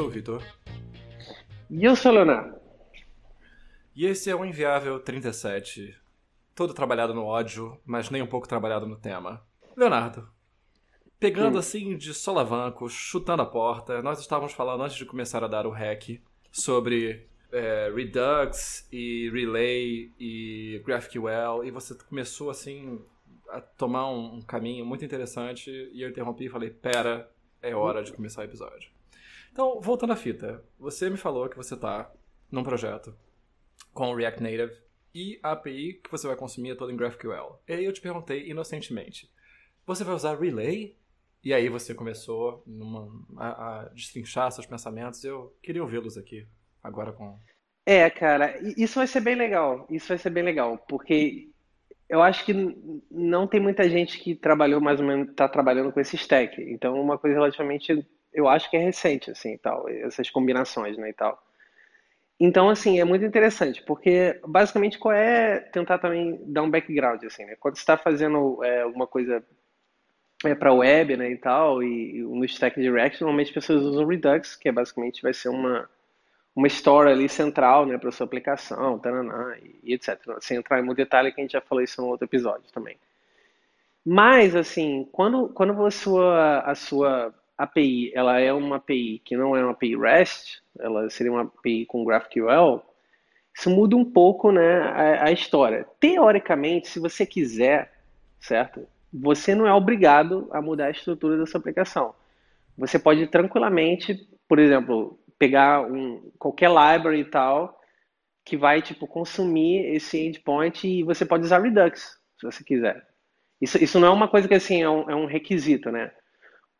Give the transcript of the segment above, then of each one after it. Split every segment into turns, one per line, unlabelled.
sou o Vitor.
E eu sou o Leonardo.
E esse é o Inviável 37. Todo trabalhado no ódio, mas nem um pouco trabalhado no tema. Leonardo, pegando hum. assim de solavanco, chutando a porta, nós estávamos falando antes de começar a dar o hack sobre é, Redux e Relay e GraphQL, e você começou assim a tomar um, um caminho muito interessante e eu interrompi e falei: pera, é hora de começar o episódio. Então, voltando à fita, você me falou que você está num projeto com React Native e a API que você vai consumir é toda em GraphQL. E aí eu te perguntei inocentemente: você vai usar Relay? E aí você começou numa, a, a destrinchar seus pensamentos. Eu queria ouvi-los aqui agora com.
É, cara, isso vai ser bem legal. Isso vai ser bem legal, porque eu acho que não tem muita gente que trabalhou mais ou menos, está trabalhando com esse stack. Então, uma coisa relativamente, eu acho que é recente, assim, tal, essas combinações, né, e tal. Então, assim, é muito interessante, porque basicamente qual é tentar também dar um background, assim, né? Quando você está fazendo é, alguma coisa é, para web, né, e tal, e, e no stack de React, normalmente as pessoas usam Redux, que é basicamente vai ser uma uma história ali central, né, para sua aplicação, taraná, e, e etc. Sem entrar em muito detalhe, que a gente já falou isso no outro episódio também. Mas, assim, quando, quando a sua, a sua API ela é uma API que não é uma API REST, ela seria uma API com GraphQL, isso muda um pouco né, a, a história. Teoricamente, se você quiser, certo? Você não é obrigado a mudar a estrutura da sua aplicação. Você pode tranquilamente, por exemplo, pegar um, qualquer library e tal, que vai tipo consumir esse endpoint e você pode usar Redux, se você quiser. Isso, isso não é uma coisa que assim é um, é um requisito, né?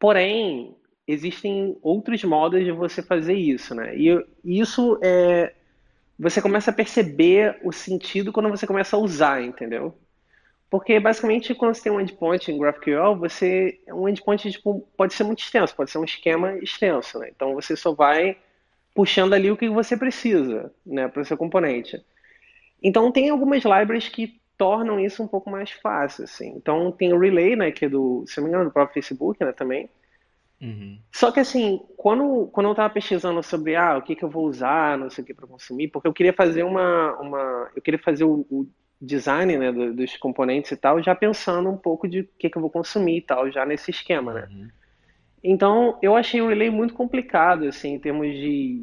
Porém, existem outros modos de você fazer isso, né? E isso é você começa a perceber o sentido quando você começa a usar, entendeu? Porque basicamente quando você tem um endpoint em GraphQL, você um endpoint tipo, pode ser muito extenso, pode ser um esquema extenso, né? Então você só vai puxando ali o que você precisa, né, para o seu componente. Então tem algumas libraries que tornam isso um pouco mais fácil, assim. Então tem o Relay, né, que é do, se não me engano, do próprio Facebook, né, também. Uhum. Só que assim, quando, quando eu estava pesquisando sobre ah, o que, que eu vou usar, não sei o que para consumir, porque eu queria fazer uma, uma eu queria fazer o, o design né, dos componentes e tal, já pensando um pouco de o que, que eu vou consumir e tal, já nesse esquema, né? Uhum. Então, eu achei o relay muito complicado, assim, em termos de.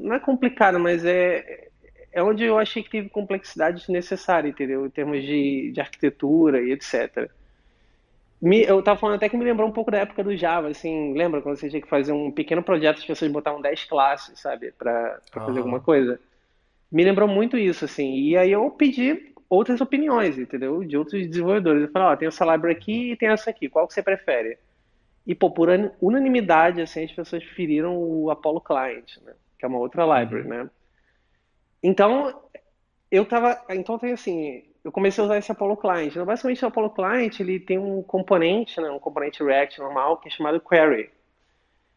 Não é complicado, mas é, é onde eu achei que teve complexidade desnecessária, entendeu? Em termos de, de arquitetura e etc. Me, eu estava falando até que me lembrou um pouco da época do Java, assim, lembra quando você tinha que fazer um pequeno projeto, as pessoas botavam 10 classes, sabe, para fazer alguma coisa? Me lembrou muito isso, assim, e aí eu pedi outras opiniões, entendeu? De outros desenvolvedores. Eu falei, ó, oh, tem essa library aqui e tem essa aqui, qual que você prefere? E, pô, por unanimidade, assim, as pessoas preferiram o Apollo Client, né? Que é uma outra library, né? Então, eu tava... Então, tem assim... Eu comecei a usar esse Apollo Client. Então, basicamente, o Apollo Client, ele tem um componente, né? Um componente React normal, que é chamado Query.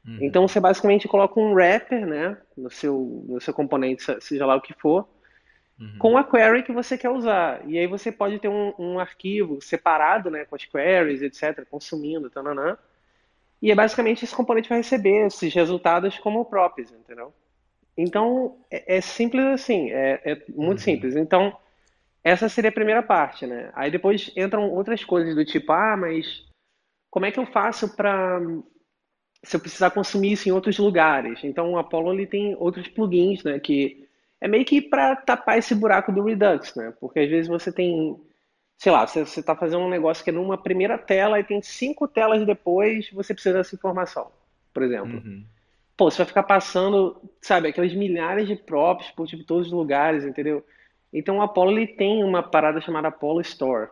Uhum. Então, você basicamente coloca um wrapper, né? No seu, no seu componente, seja lá o que for, uhum. com a query que você quer usar. E aí você pode ter um, um arquivo separado, né? Com as queries, etc. Consumindo, tananã. E é basicamente esse componente vai receber esses resultados como próprios, entendeu? Então, é, é simples assim, é, é muito uhum. simples. Então, essa seria a primeira parte, né? Aí depois entram outras coisas do tipo, ah, mas como é que eu faço para se eu precisar consumir isso em outros lugares? Então, o Apollo ele tem outros plugins, né, que é meio que para tapar esse buraco do Redux, né? Porque às vezes você tem sei lá, você está fazendo um negócio que é numa primeira tela e tem cinco telas depois, você precisa dessa informação, por exemplo. Uhum. Pô, você vai ficar passando, sabe, aquelas milhares de props por tipo, todos os lugares, entendeu? Então o Apollo ele tem uma parada chamada Apollo Store,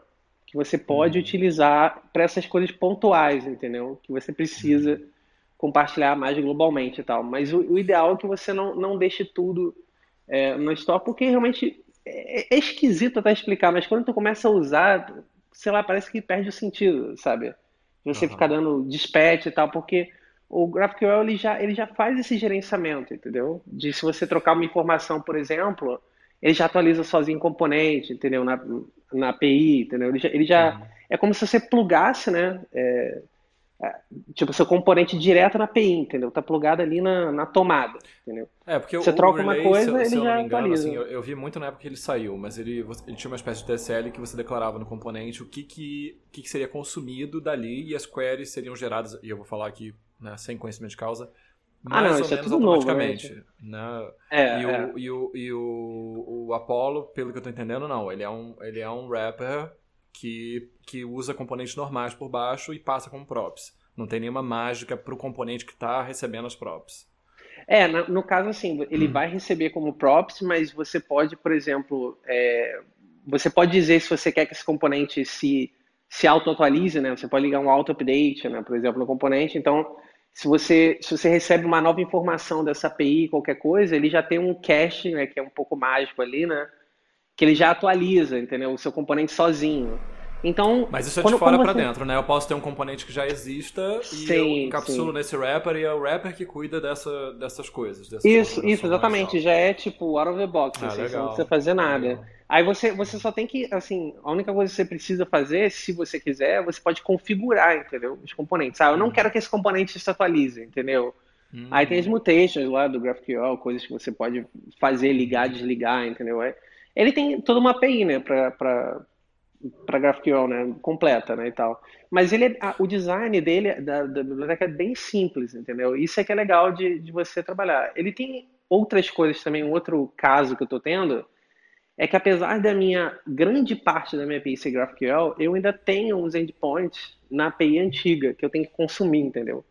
que você pode uhum. utilizar para essas coisas pontuais, entendeu? Que você precisa uhum. compartilhar mais globalmente e tal. Mas o, o, ideal é que você não, não deixe tudo é, no Store, porque realmente é, é, esquisito até explicar, mas quando tu começa a usar, sei lá, parece que perde o sentido, sabe? Você uhum. ficar dando dispatch e tal, porque o GraphQL ele já, ele já faz esse gerenciamento, entendeu? De se você trocar uma informação, por exemplo, ele já atualiza sozinho o componente, entendeu? Na, na API, entendeu? Ele já, ele já uhum. é como se você plugasse, né? É, é, tipo, seu componente direto na API, entendeu? Tá plugado ali na, na tomada, entendeu?
É, porque
Você
o,
troca
o
uma
relay,
coisa,
se,
ele
se eu não
já
me engano, assim, eu, eu vi muito na época que ele saiu, mas ele, ele tinha uma espécie de DSL que você declarava no componente o que, que, que, que seria consumido dali e as queries seriam geradas, e eu vou falar aqui né, sem conhecimento de causa,
Ah,
mais
não,
ou
isso é tudo novo,
automaticamente. né?
É,
e,
é.
o, e, o, e o, o Apollo, pelo que eu tô entendendo, não. Ele é um, ele é um wrapper que, que usa componentes normais por baixo e passa como props. Não tem nenhuma mágica pro componente que tá recebendo as props.
É, na- no caso, assim, ele
Hum.
vai receber como props, mas você pode, por exemplo, é, você pode dizer se você quer que esse componente se, se auto-atualize, né? Você pode ligar um auto-update, né? Por exemplo, no componente. Então, se você, se você recebe uma nova informação dessa API, qualquer coisa, ele já tem um cache, né? Que é um pouco mágico ali, né? Que ele já atualiza, entendeu? O seu componente sozinho. Então,
Mas isso é
quando-
de fora pra
você-
dentro, né? Eu posso ter um componente que já exista e
Sim,
eu encapsulo
sim.
nesse wrapper e é o wrapper que cuida dessa, dessas coisas. Dessas
Isso, isso, exatamente. Já é tipo out of the box,
Ah,
assim, você não
legal.
precisa fazer nada.
Legal.
Aí você, você só tem que, assim, a única coisa que você precisa fazer, se você quiser, você pode configurar, entendeu? Os componentes. Ah, eu não
Uhum.
quero que esse componente se atualize, entendeu?
Hum.
Aí tem as mutations lá do GraphQL, coisas que você pode fazer, ligar, desligar, entendeu? É- Ele tem toda uma API, né, pra, pra, pra GraphQL, né, completa, né, e tal. Mas ele, é- a- o design dele, da, da biblioteca, é bem simples, entendeu? Isso é que é legal de, de você trabalhar. Ele tem outras coisas também, um outro caso que eu tô tendo, é que apesar da minha grande parte da minha API ser GraphQL, eu ainda tenho uns endpoints na API antiga que eu tenho que consumir, entendeu?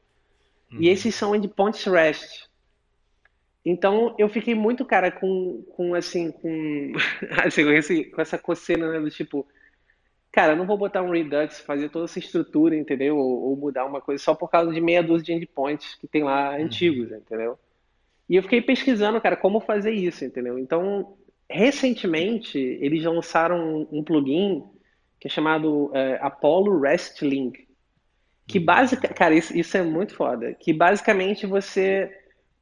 Uhum.
E esses são endpoints REST. Então eu fiquei muito, cara, com, com assim, com, assim, com, esse- com essa coceira, né, do tipo, cara, eu não vou botar um Redux, fazer toda essa estrutura, entendeu? Ou, ou mudar uma coisa só por causa de meia dúzia de endpoints que tem lá antigos, entendeu? E eu fiquei pesquisando, cara, como fazer isso, entendeu? Então, recentemente, eles lançaram um, plugin que é chamado é, Apollo REST Link. Que basic, cara, isso, isso é muito foda. Que basicamente você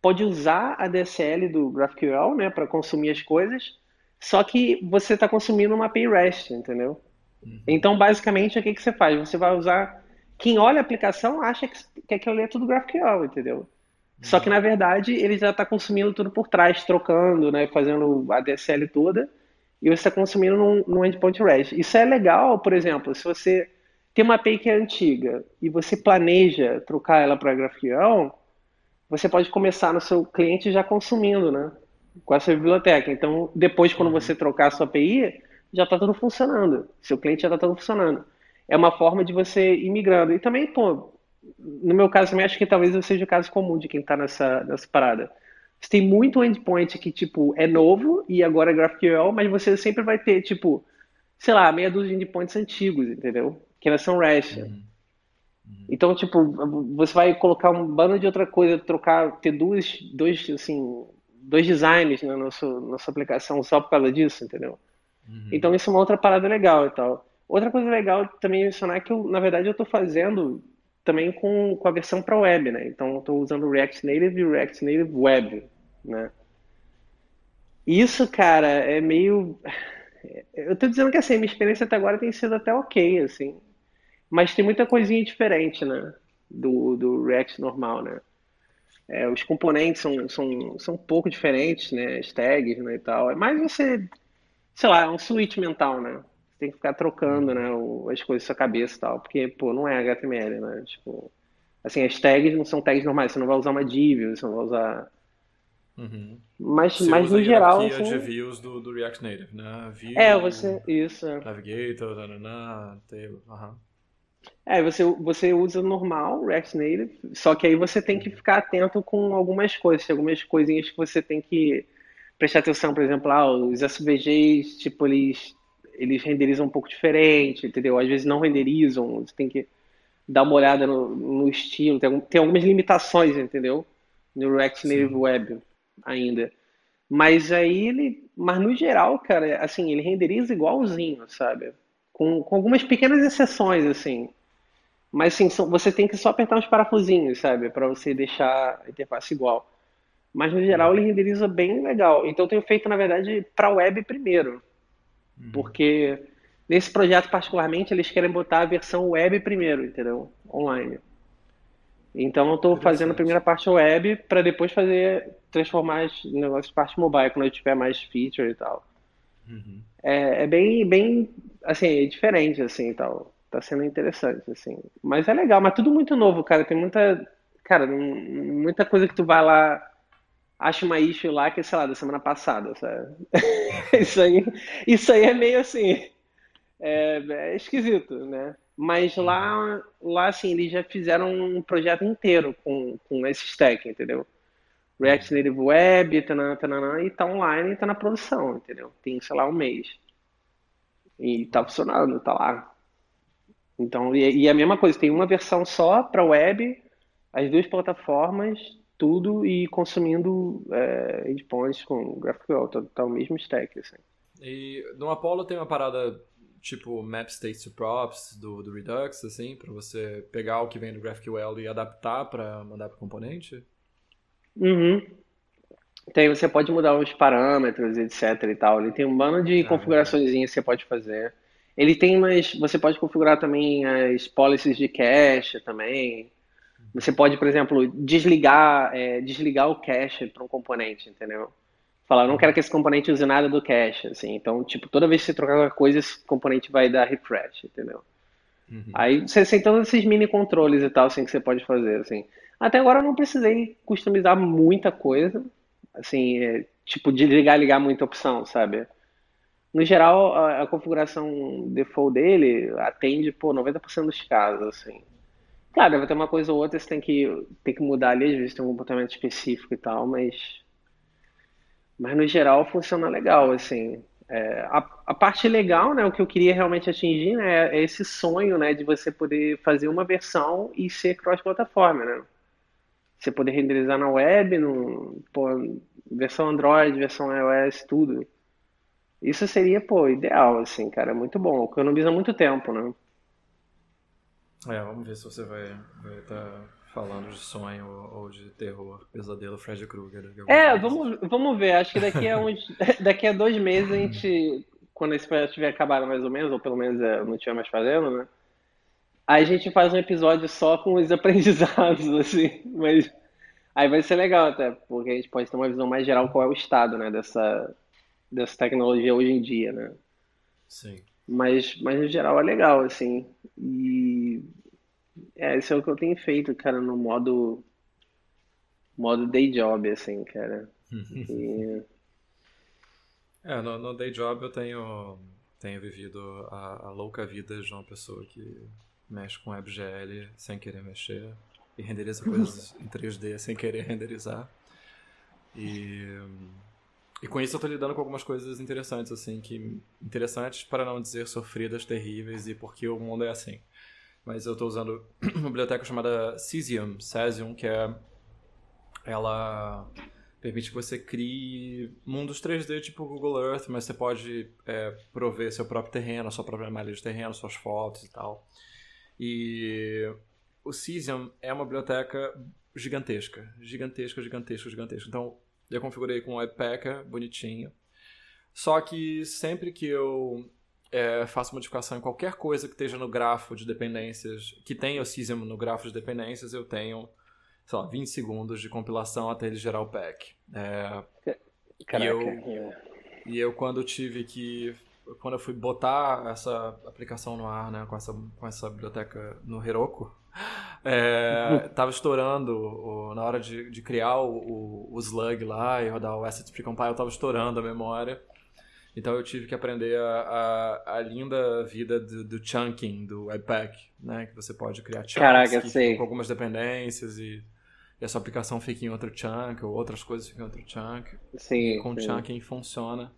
pode usar a DSL do GraphQL, né, para consumir as coisas, só que você está consumindo uma API REST, entendeu? Então, basicamente, o que que você faz? Você vai usar. Quem olha a aplicação acha que, que aquilo ali é tudo GraphQL, entendeu? Só que, na verdade, ele já está consumindo tudo por trás, trocando, né, fazendo a DSL toda, e você está consumindo num, num endpoint REST. Isso é legal, por exemplo, se você tem uma API que é antiga e você planeja trocar ela para GraphQL, você pode começar no seu cliente já consumindo, né? Com essa biblioteca. Então, depois, quando você trocar a sua API, já está tudo funcionando. Seu cliente já está tudo funcionando. É uma forma de você ir migrando. E também, pô, no meu caso também, acho que talvez eu seja o caso comum de quem está nessa, nessa parada. Você tem muito endpoint que, tipo, é novo e agora é GraphQL, mas você sempre vai ter, tipo, sei lá, meia dúzia de endpoints antigos, entendeu? Que ainda são REST. Então, tipo, você vai colocar um bando de outra coisa, trocar, ter duas, dois, assim, dois designs na nossa, nossa aplicação só por causa disso, entendeu? Então, isso é uma outra parada legal e tal. Outra coisa legal também mencionar é que, eu, na verdade, eu estou fazendo também com, com a versão para web, né? Então, estou usando React Native e React Native Web, né? Isso, cara, é meio... Eu tô dizendo que, assim, minha experiência até agora tem sido até ok, assim. Mas tem muita coisinha diferente, né? Do, do React normal, né? É, os componentes são, são, são um pouco diferentes, né? As tags, né, e tal. É mais você, sei lá, é um switch mental, né? Você tem que ficar trocando, né, o- as coisas na sua cabeça e tal. Porque, pô, não é HTML, né? Tipo, assim, as tags não são tags normais. Você não vai usar uma div, você não vai usar...
Uhum.
Mas,
Você
mas no geral, assim...
de views do, do React Native, né? View,
É, você... Isso, é.
Navigator, table, aham.
É, você, você usa normal, React Native, só que aí você tem que ficar atento com algumas coisas, tem algumas coisinhas que você tem que prestar atenção, por exemplo, ah, os SVGs, tipo, eles, eles renderizam um pouco diferente, entendeu? Às vezes não renderizam, você tem que dar uma olhada no, no estilo, tem, tem algumas limitações, entendeu? No React Native Web ainda. Mas aí ele, mas no geral, cara, assim, ele renderiza igualzinho, sabe? Com, com algumas pequenas exceções, assim. Mas assim, são- você tem que só apertar uns parafusinhos, sabe? Para você deixar a interface igual. Mas no geral ele renderiza bem legal. Então eu tenho feito, na verdade, para web primeiro. Porque nesse projeto particularmente eles querem botar a versão web primeiro, entendeu? Online. Então eu estou fazendo a primeira parte web para depois fazer transformar os negócios parte mobile quando eu tiver mais feature e tal. Uhum. É, é, bem, bem, assim, é diferente, assim, tal. Tá sendo interessante, assim. Mas é legal, mas tudo muito novo, cara. Tem muita, cara, muita coisa que tu vai lá, acha uma issue lá que, sei lá, da semana passada, sabe? isso aí, isso aí é meio assim, é, é esquisito, né? Mas lá, lá, assim, eles já fizeram um projeto inteiro com, com esse stack, entendeu? React Native Web, tanana, tanana, e tá online e tá na produção, entendeu? Tem, sei lá, um mês. E tá funcionando, tá lá. Então, e, e a mesma coisa, tem uma versão só para web, as duas plataformas, tudo e consumindo é, endpoints com GraphQL, tá, tá o mesmo stack, assim.
E no Apollo tem uma parada tipo map state to props do, do Redux, assim, para você pegar o que vem do GraphQL e adaptar para mandar para componente?
Uhum. Tem, você pode mudar os parâmetros, etc e tal. Ele tem um bando de ah, configurações que você pode fazer. Ele tem mais. Você pode configurar também as policies de cache também. Você pode, por exemplo, desligar, é, desligar o cache para um componente, entendeu? Falar, eu não quero que esse componente use nada do cache, assim. Então, tipo, toda vez que você trocar qualquer coisa, esse componente vai dar refresh, entendeu? Uhum. Aí você tem todos esses mini controles e tal, assim, que você pode fazer, assim. Até agora eu não precisei customizar muita coisa, assim, é, tipo, desligar e ligar muita opção, sabe? No geral, a, a, configuração default dele atende, pô, 90% dos casos, assim. Claro, deve ter uma coisa ou outra, você tem que, tem que mudar ali, às vezes tem um comportamento específico e tal, mas... Mas no geral funciona legal, assim. É, a, a, parte legal, né, o que eu queria realmente atingir, né, é esse sonho, né, de você poder fazer uma versão e ser cross-plataforma, né? Você poder renderizar na web, no, pô, versão Android, versão iOS, tudo. Isso seria, pô, ideal, assim, cara, muito bom. Economiza muito tempo, né?
É, vamos ver se você vai estar tá falando de sonho ou de terror, pesadelo, Fred Krueger.
É, vamos, vamos ver. Acho que daqui a, uns, daqui a dois meses a gente, quando esse projeto tiver acabado mais ou menos, ou pelo menos é, não estiver mais fazendo, né? Aí a gente faz um episódio só com os aprendizados, assim. Mas aí vai ser legal até, porque a gente pode ter uma visão mais geral qual é o estado, né, dessa, dessa tecnologia hoje em dia, né?
Sim.
Mas, mas no geral é legal, assim. E é, isso é o que eu tenho feito, cara, no modo modo day job, assim, cara. E...
É, no, no, day job eu tenho, tenho vivido a, a, louca vida de uma pessoa que mexe com WebGL sem querer mexer e renderiza coisas em 3D sem querer renderizar. E e com isso eu tô lidando com algumas coisas interessantes, assim, que. Interessantes para não dizer sofridas, terríveis, e porque o mundo é assim. Mas eu tô usando uma biblioteca chamada Cesium, Cesium, que é. Ela permite que você crie mundos 3D tipo Google Earth, mas você pode é, prover seu próprio terreno, sua própria malha de terreno, suas fotos e tal. E o Cesium é uma biblioteca gigantesca, gigantesca, gigantesca, gigantesca. Então, eu configurei com o Webpacker, bonitinho. Só que sempre que eu é, faço modificação em qualquer coisa que esteja no grafo de dependências, que tenha o Cesium no grafo de dependências, eu tenho, sei lá, 20 segundos de compilação até ele gerar o pack. É,
Caraca.
E eu, e eu, quando tive que. Quando eu fui botar essa aplicação no ar, né, com essa, com essa biblioteca no Heroku, é, tava estourando o, na hora de, de criar o, o, slug lá e rodar o asset precompile, tava estourando a memória. Então eu tive que aprender a, a, a linda vida do, do, chunking do Webpack, né? Que você pode criar chunks
Caraca, sei.
com algumas dependências e, e a sua aplicação fica em outro chunk ou outras coisas ficam em outro chunk.
Sim,
e com
sim.
chunking funciona.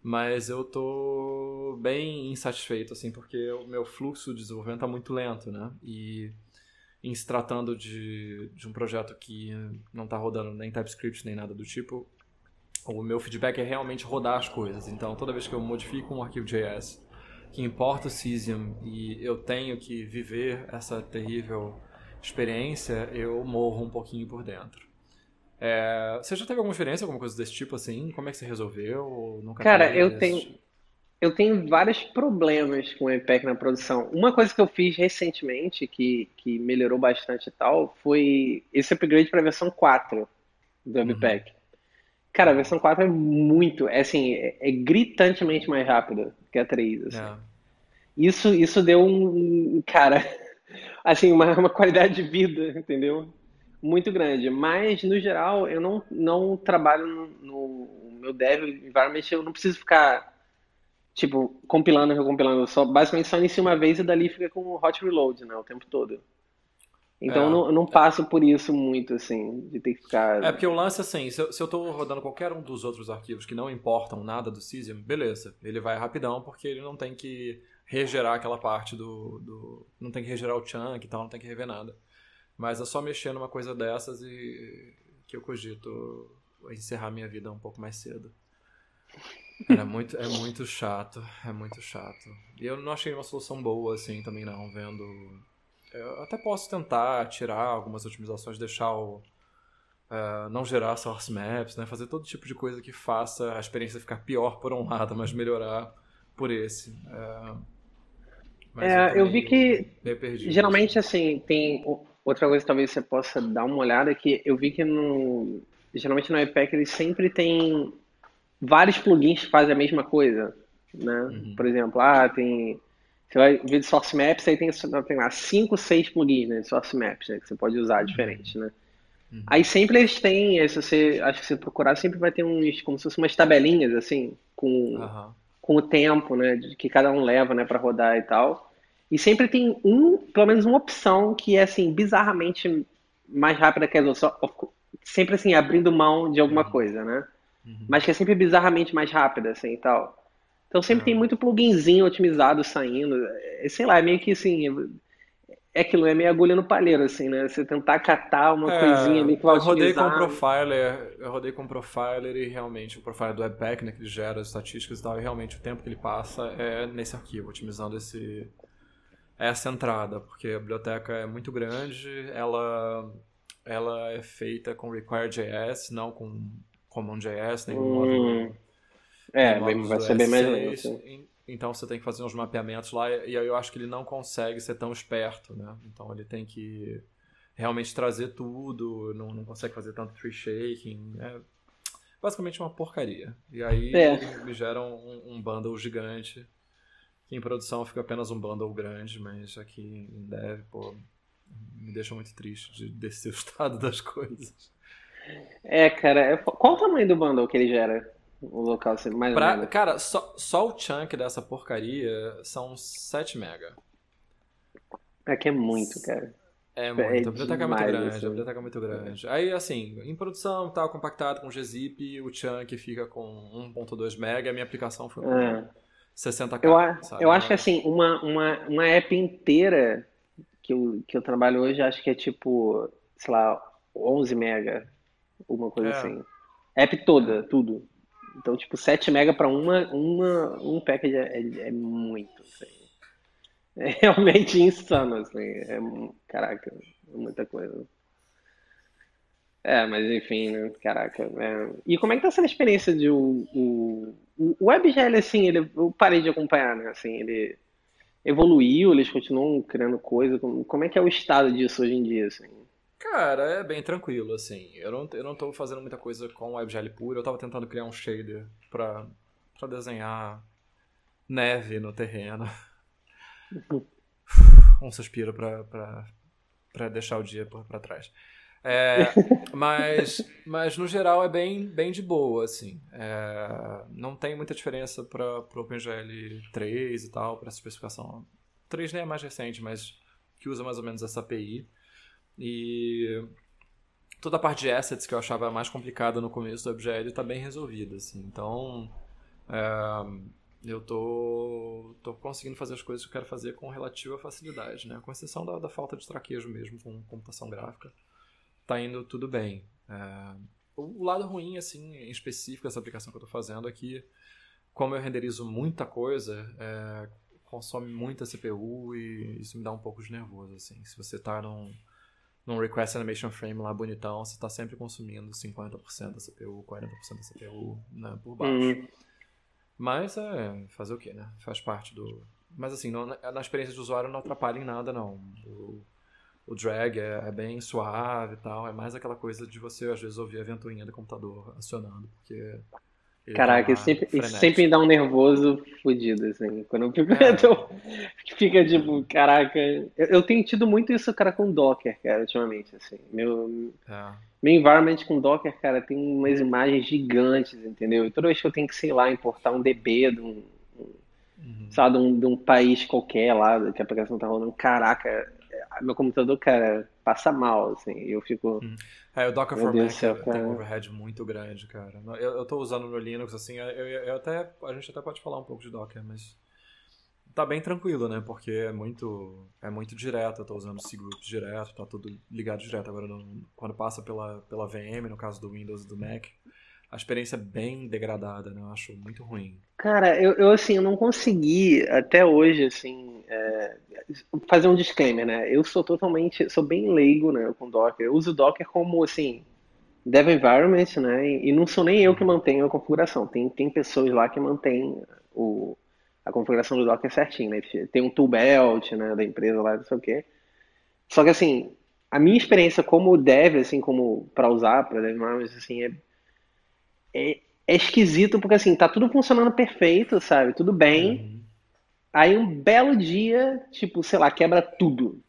Mas eu tô bem insatisfeito, assim, porque o meu fluxo de desenvolvimento tá muito lento, né? E em se tratando de, de um projeto que não está rodando nem TypeScript nem nada do tipo, o meu feedback é realmente rodar as coisas. Então, toda vez que eu modifico um arquivo JS que importa o Cesium e eu tenho que viver essa terrível experiência, eu morro um pouquinho por dentro. É, você já teve alguma experiência, alguma coisa desse tipo assim? Como é que você resolveu?
Cara, eu tenho, eu tenho vários problemas com o Webpack na produção. Uma coisa que eu fiz recentemente, que, que melhorou bastante e tal, foi esse upgrade para a versão 4 do Webpack. Uhum. Cara, a versão 4 é muito, é assim, é, é gritantemente mais rápida que a 3. Assim. É. Isso, isso deu um, cara, assim, uma, uma qualidade de vida, entendeu? Muito grande. Mas, no geral, eu não, não trabalho no, no meu dev environment, eu não preciso ficar tipo, compilando, recompilando, só, basicamente só inicia uma vez e dali fica com hot reload, né, o tempo todo. Então é, eu, não, eu não passo por isso muito, assim, de ter que ficar...
É porque o lance, assim, se eu, se eu tô rodando qualquer um dos outros arquivos que não importam nada do Cesium, beleza, ele vai rapidão porque ele não tem que regerar aquela parte do... do não tem que regerar o chunk e tal, não tem que rever nada. Mas é só mexer numa coisa dessas e que eu cogito encerrar minha vida um pouco mais cedo. Era muito, é muito chato, é muito chato. E eu não achei uma solução boa, assim, também não, vendo... Eu até posso tentar tirar algumas otimizações, deixar o... Uh, não gerar source maps, né? Fazer todo tipo de coisa que faça a experiência ficar pior por um lado, mas melhorar por esse. Uh,
é, eu, eu, vi que geralmente assim tem outra coisa que talvez você possa dar uma olhada que eu vi que no geralmente no iPad ele sempre tem vários plugins que fazem a mesma coisa, né? Uhum. Por exemplo, ah, tem você vai ver de Source Maps, aí tem, tem lá 5, 6 plugins né, de Source Maps, né, que você pode usar uhum. diferente, né? Uhum. Aí sempre eles têm, se você, acho que se procurar, sempre vai ter uns, como se fossem umas tabelinhas, assim, com, uhum. com o tempo, né, de que cada um leva, né, para rodar e tal. E sempre tem um, pelo menos uma opção que é, assim, bizarramente mais rápida que as outras, sempre, assim, abrindo mão de alguma uhum. coisa, né? Uhum. Mas que é sempre bizarramente mais rápida, assim, e tal. Então sempre uhum. tem muito pluginzinho otimizado saindo. É, sei lá, é meio que assim. É aquilo, é meio agulha no palheiro, assim, né? Você tentar catar uma é, coisinha ali que vai
eu rodei otimizar. com Profiler, eu rodei com Profiler e realmente o Profiler do Webpack, né, que ele gera as estatísticas e tal, e realmente o tempo que ele passa é nesse arquivo, otimizando esse, essa entrada, porque a biblioteca é muito grande, ela, ela é feita com Require.js, não com CommonJS, nem hum, módulo.
É, vai ser bem mais lento.
Então você tem que fazer uns mapeamentos lá e aí eu acho que ele não consegue ser tão esperto, né? Então ele tem que realmente trazer tudo, não, não consegue fazer tanto tree shaking. É basicamente uma porcaria. E aí é. ele gera um, um bundle gigante, que em produção fica apenas um bundle grande, mas aqui em dev, pô, me deixa muito triste de, desse estado das coisas.
É, cara, é qual o tamanho do bundle que ele gera? O local, assim, mais
pra,
ou menos?
Cara, só, só o chunk dessa porcaria são 7 mega.
É que é muito, cara.
É muito, é a biblioteca é muito grande, assim. a biblioteca é muito grande. Aí, assim, em produção, tá compactado com gzip, o chunk fica com 1.2 mega, a minha aplicação foi com é. 60k.
Eu, sabe? eu acho que, assim, uma, uma, uma app inteira que eu, que eu trabalho hoje, acho que é tipo, sei lá, 11 mega uma coisa é. assim. App toda, tudo. Então, tipo, 7 mega para uma, uma, um package é, é, é muito, assim. É realmente insano, assim. É, caraca, é muita coisa. É, mas enfim, né? Caraca. É... E como é que tá sendo a experiência de o, o, o WebGL, assim, ele, eu parei de acompanhar, né? Assim, ele evoluiu, eles continuam criando coisa. Como, como é que é o estado disso hoje em dia, assim?
Cara, é bem tranquilo, assim. Eu não, eu não tô fazendo muita coisa com WebGL puro. Eu tava tentando criar um shader pra, pra desenhar neve no terreno. um suspiro pra, pra, pra deixar o dia pra trás. É, mas, mas no geral é bem, bem de boa, assim. É, não tem muita diferença para o OpenGL 3 e tal, para essa especificação. 3 nem é mais recente, mas que usa mais ou menos essa API. E toda a parte de assets que eu achava mais complicada no começo do WebGL está bem resolvida, assim. Então, é, eu tô, tô conseguindo fazer as coisas que eu quero fazer com relativa facilidade, né? Com exceção da, da falta de traquejo mesmo com computação gráfica. Tá indo tudo bem. É, o lado ruim, assim, em específico dessa aplicação que eu estou fazendo é como eu renderizo muita coisa, é, consome muita CPU e isso me dá um pouco de nervoso, assim. Se você está num num Request Animation Frame lá bonitão, você está sempre consumindo 50% da CPU, 40% da CPU né, por baixo. Uhum. Mas é fazer o quê, né? Faz parte do. Mas assim, não, na experiência de usuário não atrapalha em nada, não. O, o drag é, é, bem suave e tal. É mais aquela coisa de você, às vezes, ouvir a ventoinha do computador acionando, porque.
Caraca, isso sempre, isso sempre me dá um nervoso fodido, assim. Quando eu fico. É. Então, fica tipo, caraca. Eu, eu, tenho tido muito isso, cara, com Docker, cara, ultimamente, assim. Meu. É. Meu environment com Docker, cara, tem umas imagens gigantes, entendeu? E toda vez que eu tenho que, sei lá, importar um DB de um, uhum. sabe, de um, de um, país qualquer lá, que a aplicação tá rolando, caraca, meu computador, cara, passa mal, assim, eu fico...
Uhum. É, o Docker for Mac céu, tem um overhead muito grande, cara. Eu, eu tô usando no Linux, assim, eu, eu, até, a gente até pode falar um pouco de Docker, mas tá bem tranquilo, né? Porque é muito é muito direto, eu tô usando o cgroup direto, tá tudo ligado direto. Agora, no, quando passa pela, pela VM, no caso do Windows e do Mac, a experiência é bem degradada, né? Eu acho muito ruim.
Cara, eu, eu assim, eu não consegui até hoje, assim, é, fazer um disclaimer, né? Eu sou totalmente, sou bem leigo, né, com Docker. Eu uso Docker como, assim, dev environment, né? E, não sou nem eu que mantenho a configuração. Tem, tem pessoas lá que mantêm o, a configuração do Docker certinho, né? Tem um tool belt, né, da empresa lá, não sei o quê. Só que assim, a minha experiência como dev, assim, como para usar, para dev assim, é, é, é, esquisito porque assim, tá tudo funcionando perfeito, sabe? Tudo bem. Uhum. Aí um belo dia, tipo, sei lá, quebra tudo,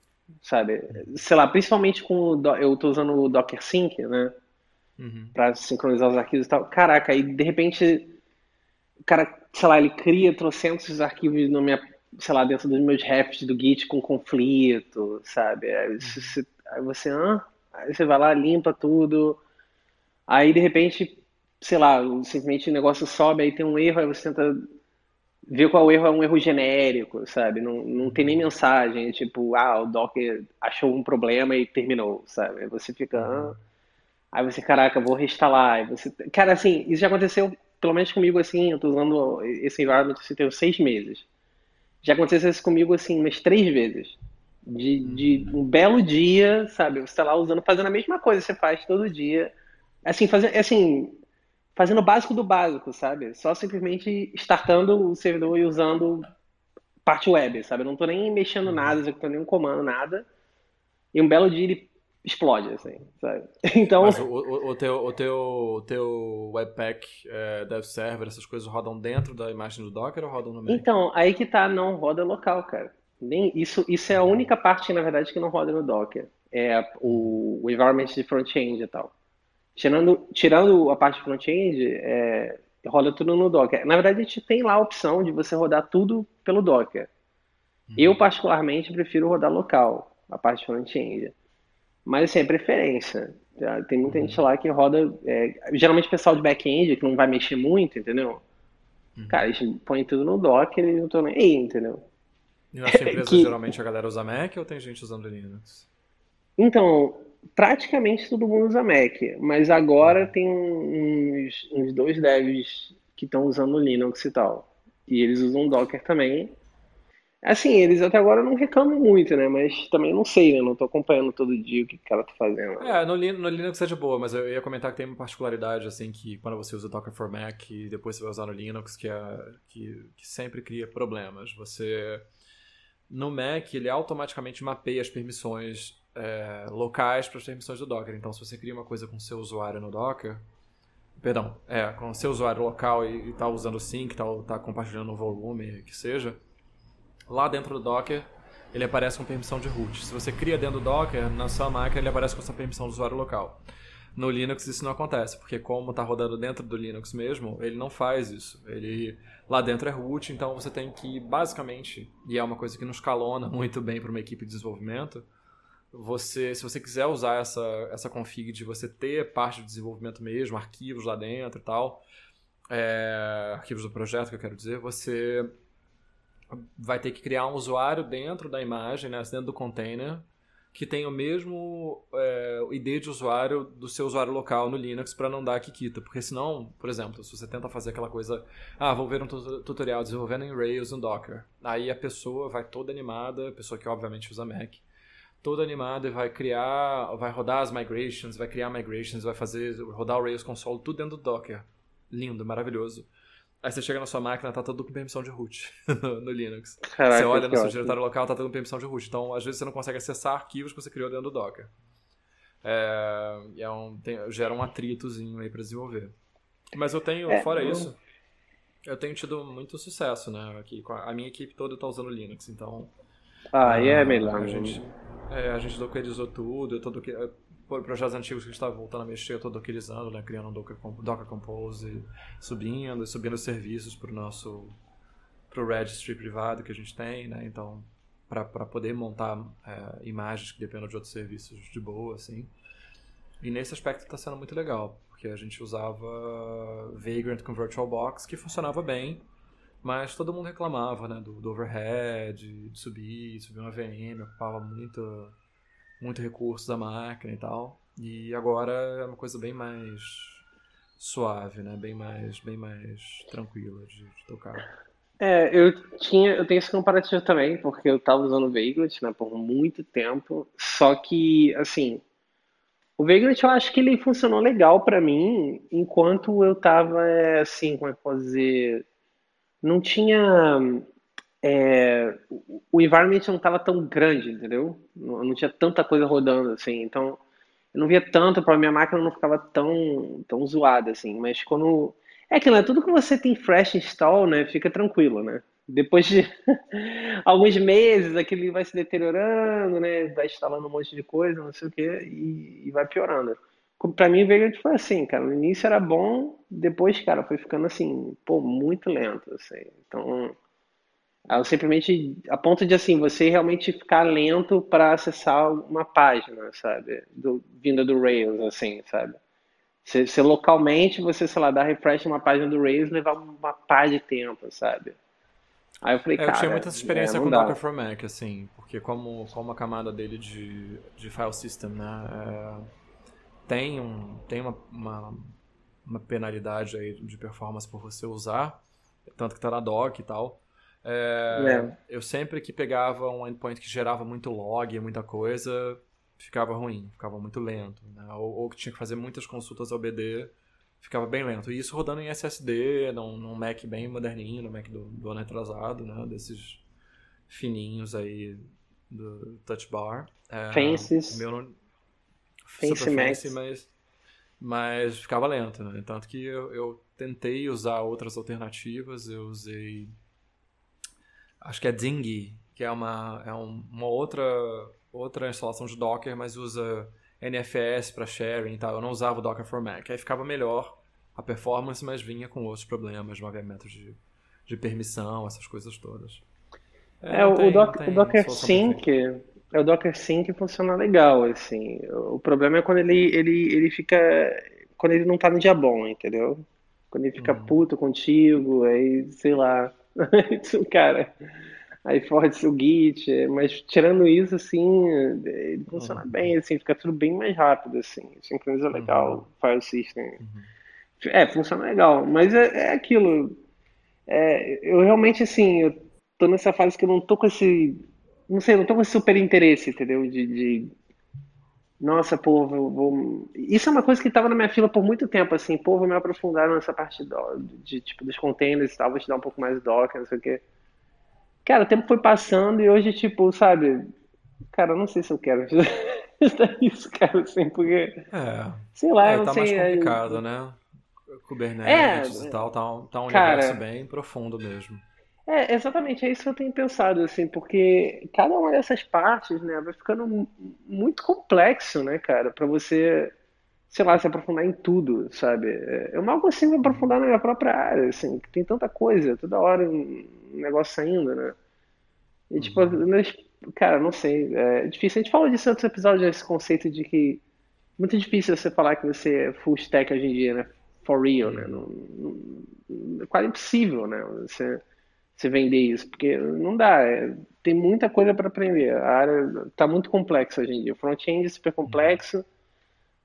sabe? Sei lá, principalmente com o, eu tô usando o Docker Sync, né? Uhum. Para sincronizar os arquivos e tal. Caraca, aí de repente o cara sei lá, ele cria trocentos arquivos no minha, sei lá, dentro dos meus reps do Git com conflito, sabe? Aí você, aí você, ah, aí você vai lá, limpa tudo, aí de repente, sei lá, simplesmente o negócio sobe, aí tem um erro, aí você tenta ver qual erro é um erro genérico, sabe? Não, não tem nem mensagem, tipo, ah, o Docker achou um problema e terminou, sabe? Aí você fica, ah, aí você, caraca, vou reinstalar, aí você, cara, assim, isso já aconteceu pelo menos comigo, assim, eu tô usando esse environment assim, tem seis meses. Já aconteceu isso comigo, assim, umas três vezes. De, de um belo dia, sabe? Você tá lá usando, fazendo a mesma coisa que você faz todo dia. Assim, fazendo, assim, fazendo o básico do básico, sabe? Só simplesmente startando o servidor e usando parte web, sabe? Eu não tô nem mexendo nada, executando nenhum comando, nada. E um belo dia ele explode, assim, sabe? Então...
Mas o, o, o, teu, o, teu, o teu Webpack, é, Dev Server, essas coisas rodam dentro da imagem do Docker ou rodam no Mac?
Então, aí que tá, não roda local, cara. Nem, isso, isso é a única parte, na verdade, que não roda no Docker. É o, o environment de front-end e tal. Tirando, tirando a parte front-end, é, roda tudo no Docker. Na verdade, a gente tem lá a opção de você rodar tudo pelo Docker. Uhum. Eu, particularmente, prefiro rodar local, a parte front-end. Mas assim, é preferência. Tem muita uhum. gente lá que roda. É, geralmente pessoal de back-end que não vai mexer muito, entendeu? Uhum. Cara, eles põem tudo no Docker e não estão nem aí, entendeu?
E na sua empresa, que... geralmente a galera usa Mac ou tem gente usando Linux?
Então, praticamente todo mundo usa Mac, mas agora uhum. tem uns, uns dois devs que estão usando Linux e tal. E eles usam Docker também. Assim, eles até agora não reclamam muito, né? Mas também não sei, né? Não tô acompanhando todo dia o que o cara tá fazendo.
É, no, no Linux é de boa, mas eu ia comentar que tem uma particularidade, assim, que quando você usa Docker for Mac e depois você vai usar no Linux, que, é, que, que sempre cria problemas. Você... No Mac, ele automaticamente mapeia as permissões é, locais para as permissões do Docker. Então, se você cria uma coisa com seu usuário no Docker, perdão, é, com seu usuário local e está usando o sync, está tá compartilhando o volume, que seja, lá dentro do Docker, ele aparece com permissão de root. Se você cria dentro do Docker, na sua máquina ele aparece com essa permissão do usuário local. No Linux isso não acontece, porque como está rodando dentro do Linux mesmo, ele não faz isso. Ele lá dentro é root, então você tem que basicamente, e é uma coisa que não escalona muito bem para uma equipe de desenvolvimento, você, se você quiser usar essa essa config de você ter parte do desenvolvimento mesmo, arquivos lá dentro e tal, é, arquivos do projeto que eu quero dizer, você vai ter que criar um usuário dentro da imagem, né, dentro do container, que tem o mesmo é, ID de usuário do seu usuário local no Linux para não dar Kikita. Porque senão, por exemplo, se você tenta fazer aquela coisa, ah, vou ver um tutorial desenvolvendo em Rails no Docker. Aí a pessoa vai toda animada, pessoa que obviamente usa Mac, toda animada e vai criar, vai rodar as migrations, vai criar migrations, vai fazer, rodar o Rails console, tudo dentro do Docker. Lindo, maravilhoso. Aí você chega na sua máquina, tá tudo com permissão de root no, no Linux. Caraca, você olha no seu diretório local, tá tudo com permissão de root. Então, às vezes, você não consegue acessar arquivos que você criou dentro do Docker. É, é um, tem, gera um atritozinho aí pra desenvolver. Mas eu tenho, é, fora isso, eu tenho tido muito sucesso, né? Aqui, a minha equipe toda tá usando Linux, então.
Ah, e é melhor.
A gente, é, a gente dockerizou tudo, eu tô docker, projetos antigos que a gente estava voltando a mexer, eu estou dockerizando, né? Criando um Docker, Docker Compose, subindo, subindo os serviços para o nosso pro registry privado que a gente tem, né? Então, para poder montar é, imagens que dependam de outros serviços de boa, assim. E nesse aspecto está sendo muito legal, porque a gente usava Vagrant com VirtualBox, que funcionava bem, mas todo mundo reclamava, né? Do, do overhead, de subir, subir uma VM, ocupava muito muito recurso da máquina e tal. E agora é uma coisa bem mais suave, né? Bem mais, bem mais tranquila de, de tocar.
É, eu tinha, eu tenho esse comparativo também, porque eu estava usando o Vagrant, né, por muito tempo. Só que, assim, o Vagrant eu acho que ele funcionou legal para mim, enquanto eu estava, é, assim, como é que eu posso dizer, não tinha é, o environment não estava tão grande, entendeu? Não, não, tinha tanta coisa rodando assim, então eu não via tanto para minha máquina não ficava tão tão zoada assim, mas quando é aquilo, né? Tudo que você tem fresh install, né, fica tranquilo, né? Depois de alguns meses, aquele vai se deteriorando, né? Vai instalando um monte de coisa, não sei o que, e, e vai piorando. Pra mim, o Vagrant foi assim, cara. No início era bom, depois, cara, foi ficando assim, pô, muito lento, assim. Então, eu simplesmente, a ponto de assim, você realmente ficar lento para acessar uma página, sabe? Do, vinda do Rails, assim, sabe? Se, se, localmente você, sei lá, dá refresh numa página do Rails, levar uma pá de tempo, sabe? Aí eu falei,
é,
cara.
Eu tinha muita experiência é, com Docker for Mac, assim, porque como, como a camada dele de, de file system, né? É, tem um, tem uma, uma, uma penalidade aí de performance por você usar, tanto que tá na doc e tal. É, é. Eu sempre que pegava um endpoint que gerava muito log, muita coisa, ficava ruim, ficava muito lento. Né? Ou, ou, que tinha que fazer muitas consultas ao BD, ficava bem lento. E isso rodando em SSD, num, num Mac bem moderninho, no Mac do, do ano atrasado, né? desses fininhos aí do Touch Bar.
É, Fancies.
Meu não, fancy super fancy, mas, mas ficava lento. Né? Tanto que eu, eu tentei usar outras alternativas, eu usei acho que é Dingy, que é uma, é um, uma outra, outra instalação de Docker, mas usa NFS para sharing e tal. Eu não usava o Docker for Mac. Aí ficava melhor a performance, mas vinha com outros problemas, movimento de, de permissão, essas coisas todas.
É, é o, tem, doc, o Docker Sync, é o Docker Sync funciona legal, assim. O problema é quando ele, ele, ele fica, quando ele não tá no dia bom, entendeu? Quando ele fica uhum. puto contigo, aí, sei lá, cara, aí forte o Git, mas tirando isso, assim, ele funciona uhum. bem, assim, fica tudo bem mais rápido, assim, sincroniza legal, uhum. file system. Uhum. É, funciona legal, mas é, é aquilo, é, eu realmente, assim, eu tô nessa fase que eu não tô com esse, não sei, não tô com esse super interesse, entendeu, de, de nossa, pô, vou, vou... Isso é uma coisa que estava na minha fila por muito tempo, assim, pô, vou me aprofundar nessa parte do, de, tipo, dos containers e tal, vou estudar um pouco mais Docker, não sei o quê. Cara, o tempo foi passando e hoje, tipo, sabe, cara, eu não sei se eu quero isso, cara, assim, porque,
é,
sei lá,
é,
eu não
tá
sei.
mais é, complicado, é... né? Kubernetes é, e tal, tá, tá um cara, universo bem profundo mesmo.
É, exatamente, é isso que eu tenho pensado, assim, porque cada uma dessas partes, né, vai ficando muito complexo, né, cara, para você, sei lá, se aprofundar em tudo, sabe? É, eu mal consigo aprofundar na minha própria área, assim, tem tanta coisa, toda hora um negócio saindo, né? E, tipo, uhum. cara, não sei, é difícil. A gente falou disso em outros episódios, esse conceito de que muito difícil você falar que você é full stack hoje em dia, né? For real, né? Não, não, é quase impossível, né? Você você vender isso, porque não dá, é, tem muita coisa para aprender. A área está muito complexa hoje em dia. Front-end é super complexo,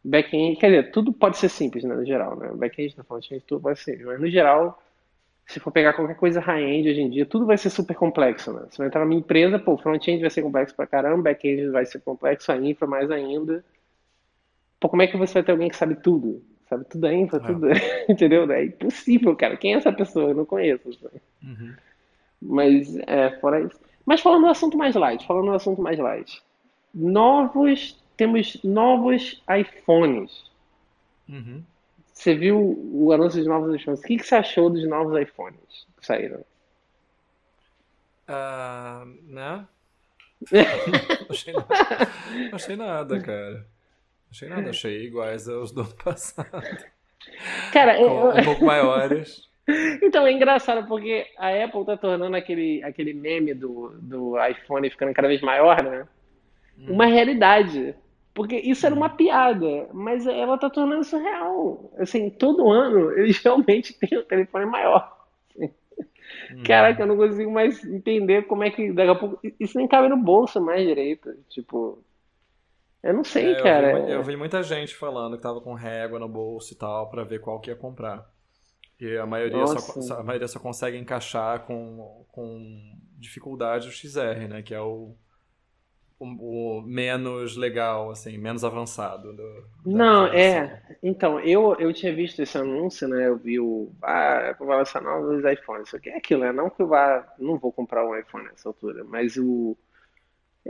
back-end, quer dizer, tudo pode ser simples, né, no geral, né? Back-end, front-end, tudo pode ser, mas no geral, se for pegar qualquer coisa high-end hoje em dia, tudo vai ser super complexo, né? Você vai entrar numa empresa, pô, front-end vai ser complexo pra caramba, back-end vai ser complexo, a infra mais ainda. Pô, como é que você vai ter alguém que sabe tudo, sabe? Tudo é infra, tudo. Entendeu? É impossível, cara. Quem é essa pessoa? Eu não conheço. Uhum. Mas, é, fora isso. Mas falando do assunto mais light, falando do assunto mais light. Novos, temos novos iPhones.
Uhum.
Você viu o anúncio dos novos iPhones? O que, que você achou dos novos iPhones que saíram?
Uh, né? não, achei nada. não achei nada, cara. Achei nada, achei iguais aos do ano passado.
Cara, eu...
um pouco maiores.
Então é engraçado porque a Apple tá tornando aquele, aquele meme do, do iPhone ficando cada vez maior, né? Hum. Uma realidade. Porque isso era uma piada, mas ela tá tornando isso real. Assim, todo ano eles realmente têm um telefone maior. Assim. Hum. Caraca, eu não consigo mais entender como é que daqui a pouco. Isso nem cabe no bolso mais direito. Tipo. Eu não sei,
é,
cara.
Eu vi, eu vi, muita gente falando que tava com régua no bolso e tal para ver qual que ia comprar. E a maioria, só, a maioria só consegue encaixar com, com dificuldade o XR, né? Que é o, o, o menos legal, assim, menos avançado. Do,
não, é. Então, eu, eu tinha visto esse anúncio, né? Eu vi o. Ah, vai lançar novos iPhones. Isso aqui é aquilo, né? Não que eu vá. Não vou comprar um iPhone nessa altura, mas o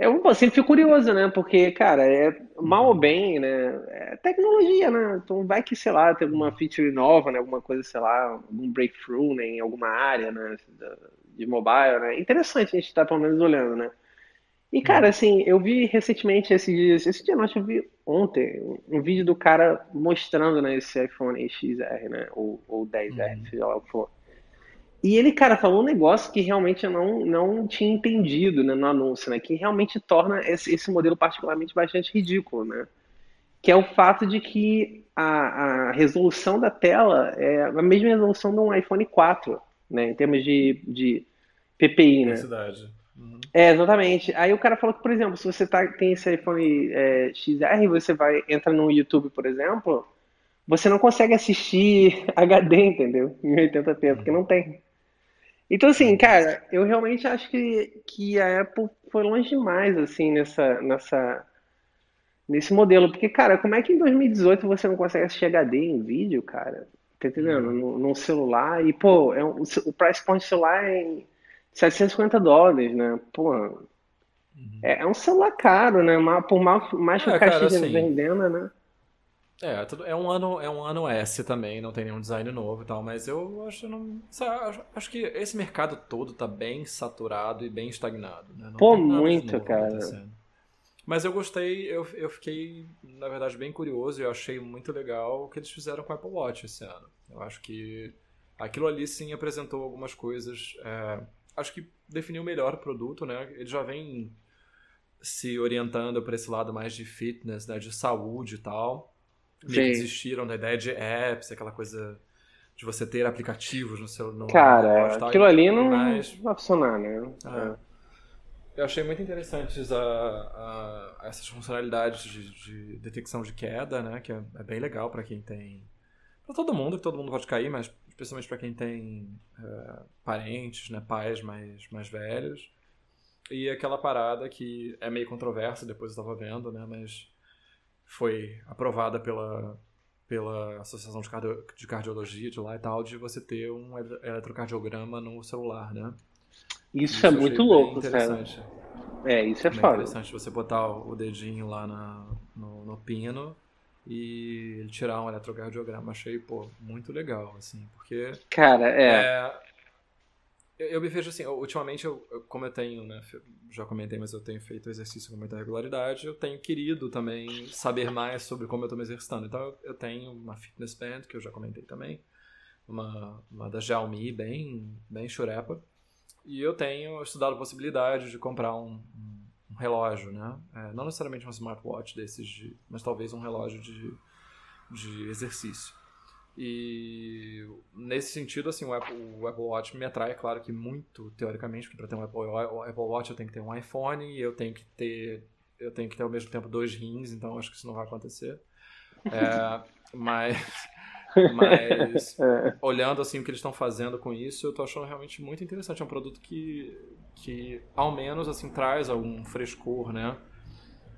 eu sempre fico curioso, né? Porque, cara, é mal ou bem, né? É tecnologia, né? Então vai que, sei lá, tem alguma feature nova, né? Alguma coisa, sei lá, algum breakthrough né? em alguma área, né? De mobile, né? Interessante a gente estar tá, pelo menos olhando, né? E, cara, assim, eu vi recentemente esses dias, esse dia não, acho que eu vi ontem, um vídeo do cara mostrando, né, esse iPhone XR, né? Ou, ou 10R, uhum. seja lá o que for. E ele, cara, falou um negócio que realmente eu não, não tinha entendido né, no anúncio, né? Que realmente torna esse, esse modelo particularmente bastante ridículo, né? Que é o fato de que a, a resolução da tela é a mesma resolução de um iPhone 4, né? Em termos de, de PPI, né? Uhum. É, exatamente. Aí o cara falou que, por exemplo, se você tá, tem esse iPhone é, XR, você vai entra no YouTube, por exemplo, você não consegue assistir HD, entendeu? Em 80p, porque não tem. Então, assim, cara, eu realmente acho que, que a Apple foi longe demais, assim, nessa, nessa, nesse modelo. Porque, cara, como é que em 2018 você não consegue assistir HD em vídeo, cara? Tá entendendo? Uhum. No, no celular. E, pô, é um, o price point do celular é em 750 dólares, né? Pô, uhum. é, é, um celular caro, né? Por mais, mais que é, o caixa assim, vendendo, né?
É, é um ano, é um ano S também, não tem nenhum design novo e tal, mas eu acho não, acho, acho que esse mercado todo tá bem saturado e bem estagnado, né? Não
Pô, muito, cara.
Mas eu gostei, eu, eu fiquei, na verdade, bem curioso e eu achei muito legal o que eles fizeram com o Apple Watch esse ano. Eu acho que aquilo ali sim apresentou algumas coisas. É, acho que definiu melhor o produto, né? Ele já vem se orientando para esse lado mais de fitness, né? de saúde e tal meio que desistiram da ideia de apps, aquela coisa de você ter aplicativos no seu no
Cara, no aquilo ali não vai funcionar, né?
É. Eu achei muito interessantes a, a, a essas funcionalidades de, de, detecção de queda, né? Que é, é bem legal para quem tem. Para todo mundo, que todo mundo pode cair, mas especialmente para quem tem é, parentes, né? Pais mais, mais velhos. E aquela parada que é meio controversa, depois eu estava vendo, né? Mas foi aprovada pela, pela Associação de, Cardio, de Cardiologia de lá e tal, de você ter um eletrocardiograma no celular, né?
Isso, isso é muito louco, interessante. Cara. É, isso é foda.
interessante você botar o dedinho lá na, no, no pino e ele tirar um eletrocardiograma. Achei, pô, muito legal, assim, porque...
Cara, é... é
eu, eu, me vejo assim, ultimamente, eu, como eu tenho, né, já comentei, mas eu tenho feito exercício com muita regularidade, eu tenho querido também saber mais sobre como eu estou me exercitando. Então, eu, eu, tenho uma fitness band, que eu já comentei também, uma, uma da Xiaomi, bem, bem churepa, e eu tenho estudado a possibilidade de comprar um, um, um relógio, né, é, não necessariamente um smartwatch desses, de, mas talvez um relógio de, de exercício. E nesse sentido, assim, o Apple, o Apple Watch me atrai, claro que muito teoricamente, porque para ter um Apple, Apple Watch eu tenho que ter um iPhone e eu tenho que ter eu tenho que ter ao mesmo tempo dois rins, então acho que isso não vai acontecer. É, mas mas é. olhando assim o que eles estão fazendo com isso, eu estou achando realmente muito interessante. É um produto que, que ao menos assim traz algum frescor, né?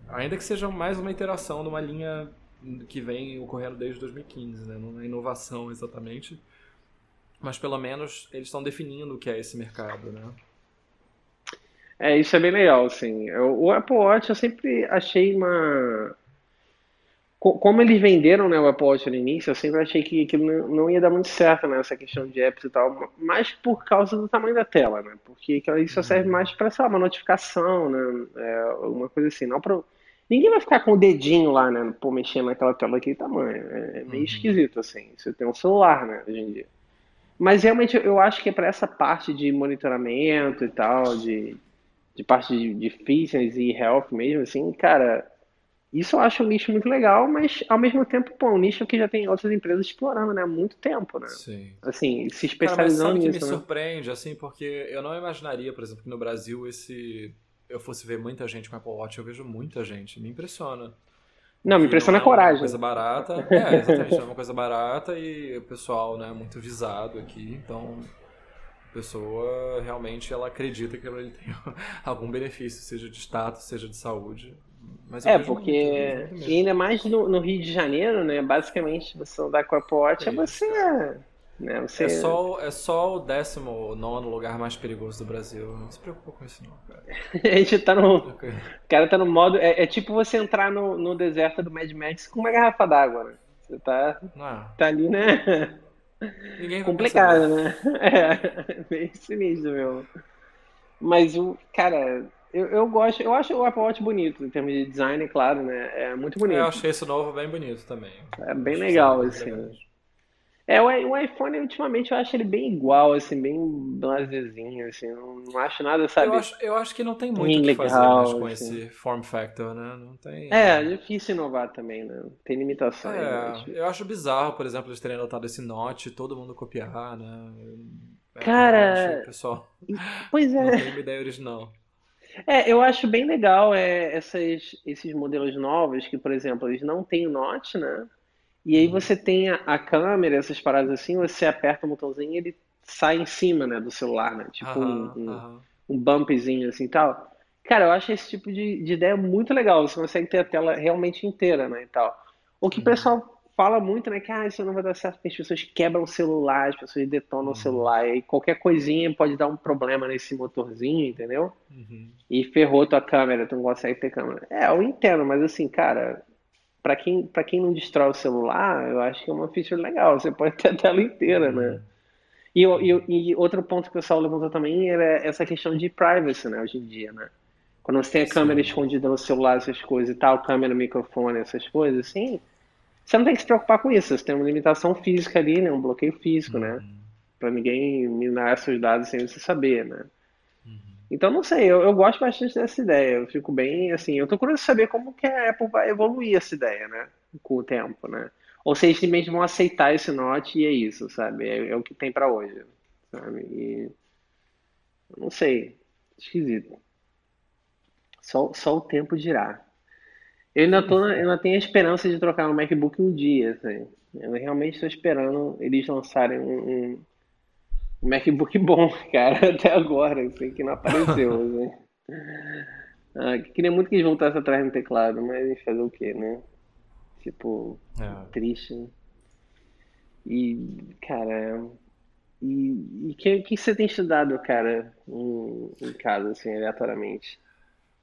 Ainda que seja mais uma interação de uma linha que vem ocorrendo desde 2015, né? Não é inovação exatamente, mas pelo menos eles estão definindo o que é esse mercado, né?
É, isso é bem legal, assim. O Apple Watch eu sempre achei uma como eles venderam né, o Apple Watch no início, eu sempre achei que aquilo não ia dar muito certo né, questão de apps e tal, mas por causa do tamanho da tela, né? Porque isso uhum. serve mais para, sei lá, uma notificação, né? É, uma coisa assim, não para Ninguém vai ficar com o dedinho lá, né? Pô, mexendo naquela tela daquele tamanho. É meio uhum. esquisito, assim. Você tem um celular, né, hoje em dia. Mas realmente eu acho que é para essa parte de monitoramento e tal, de, de parte de, de fitness e health mesmo, assim, cara, isso eu acho um nicho muito legal, mas ao mesmo tempo, pô, um nicho que já tem outras empresas explorando, né? Há muito tempo, né?
Sim.
Assim, se especializando
Cara, mas sabe
nisso.
que me
né?
surpreende, assim, porque eu não imaginaria, por exemplo, que no Brasil esse. Eu fosse ver muita gente com Apple Watch, eu vejo muita gente. Me impressiona.
Não, me impressiona
não
a coragem.
É uma coisa barata. É, exatamente. é uma coisa barata e o pessoal, né, muito visado aqui. Então, a pessoa realmente ela acredita que ele tem algum benefício, seja de status, seja de saúde. Mas
é, porque muito, e ainda mais no, no, Rio de Janeiro, né? Basicamente, você andar com a Apple Watch é, é você, né? Você...
É, só, é só o 19 lugar mais perigoso do Brasil. Não se preocupa com isso, não, cara.
a gente tá no. Okay. O cara tá no modo. É, é, tipo você entrar no, no deserto do Mad Max com uma garrafa d'água, né? Você tá,
ah.
tá ali, né?
Ninguém
Complicado, né? É, meio sinistro, meu. Mas o. Cara eu, eu gosto, eu acho o Apple Watch bonito, em termos de design, claro, né? É muito bonito.
Eu achei esse novo bem bonito também.
É bem legal, assim. É, o, iPhone, ultimamente, eu acho ele bem igual, assim, bem blazezinho, assim, não, não acho nada, sabe?
Eu acho, eu acho que não tem muito o que fazer mais com assim. esse form factor, né? Não tem...
É, é difícil inovar também, né? Tem limitações.
É, né? eu acho bizarro, por exemplo, eles terem adotado esse Note, todo mundo copiar, né?
É, Cara...
pessoal
pois é.
não tem uma ideia original.
É, eu acho bem legal é, essas, esses modelos novos que, por exemplo, eles não têm o Note, né? E aí uhum. você tem a, a câmera, essas paradas assim, você aperta o botãozinho e ele sai em cima, né, do celular, né? Tipo um, um, um bumpzinho assim e tal. Cara, eu acho esse tipo de, de ideia muito legal. Você consegue ter a tela realmente inteira, né, e tal. O que o uhum. pessoal fala muito, né, que ah, isso não vai dar certo porque as pessoas quebram o celular, as pessoas detonam uhum. o celular, e qualquer coisinha pode dar um problema nesse motorzinho, entendeu?
Uhum.
E ferrou tua câmera, tu não consegue ter câmera. É, eu entendo, mas assim, cara, para quem, pra quem não destrói o celular, eu acho que é uma feature legal, você pode ter a tela inteira, né? uhum. E, e, e, outro ponto que o pessoal levantou também era essa questão de privacy, né, hoje em dia, né? Quando você tem a câmera Sim. escondida no celular, essas coisas e tal, câmera, microfone, essas coisas, assim, você não tem que se preocupar com isso. Você tem uma limitação física ali, né? Um bloqueio físico, né? uhum. né? Para ninguém minar seus dados sem você saber, né? Então, não sei, eu, eu, gosto bastante dessa ideia. Eu fico bem, assim, eu tô curioso de saber como que a Apple vai evoluir essa ideia, né? Com o tempo, né? Ou se eles simplesmente vão aceitar esse note e é isso, sabe? É, é o que tem para hoje, sabe? E... Não sei. Esquisito. Só, só o tempo dirá. Eu ainda, tô, eu ainda tenho a esperança de trocar um MacBook um dia, assim. Eu realmente estou esperando eles lançarem um, um, MacBook bom, cara, até agora, assim, que não apareceu, assim. Ah, queria muito que eles voltassem atrás no teclado, mas fazer o quê, né? Tipo, é. triste. Né? E, cara, e o que, que você tem estudado, cara, em, em casa, assim, aleatoriamente?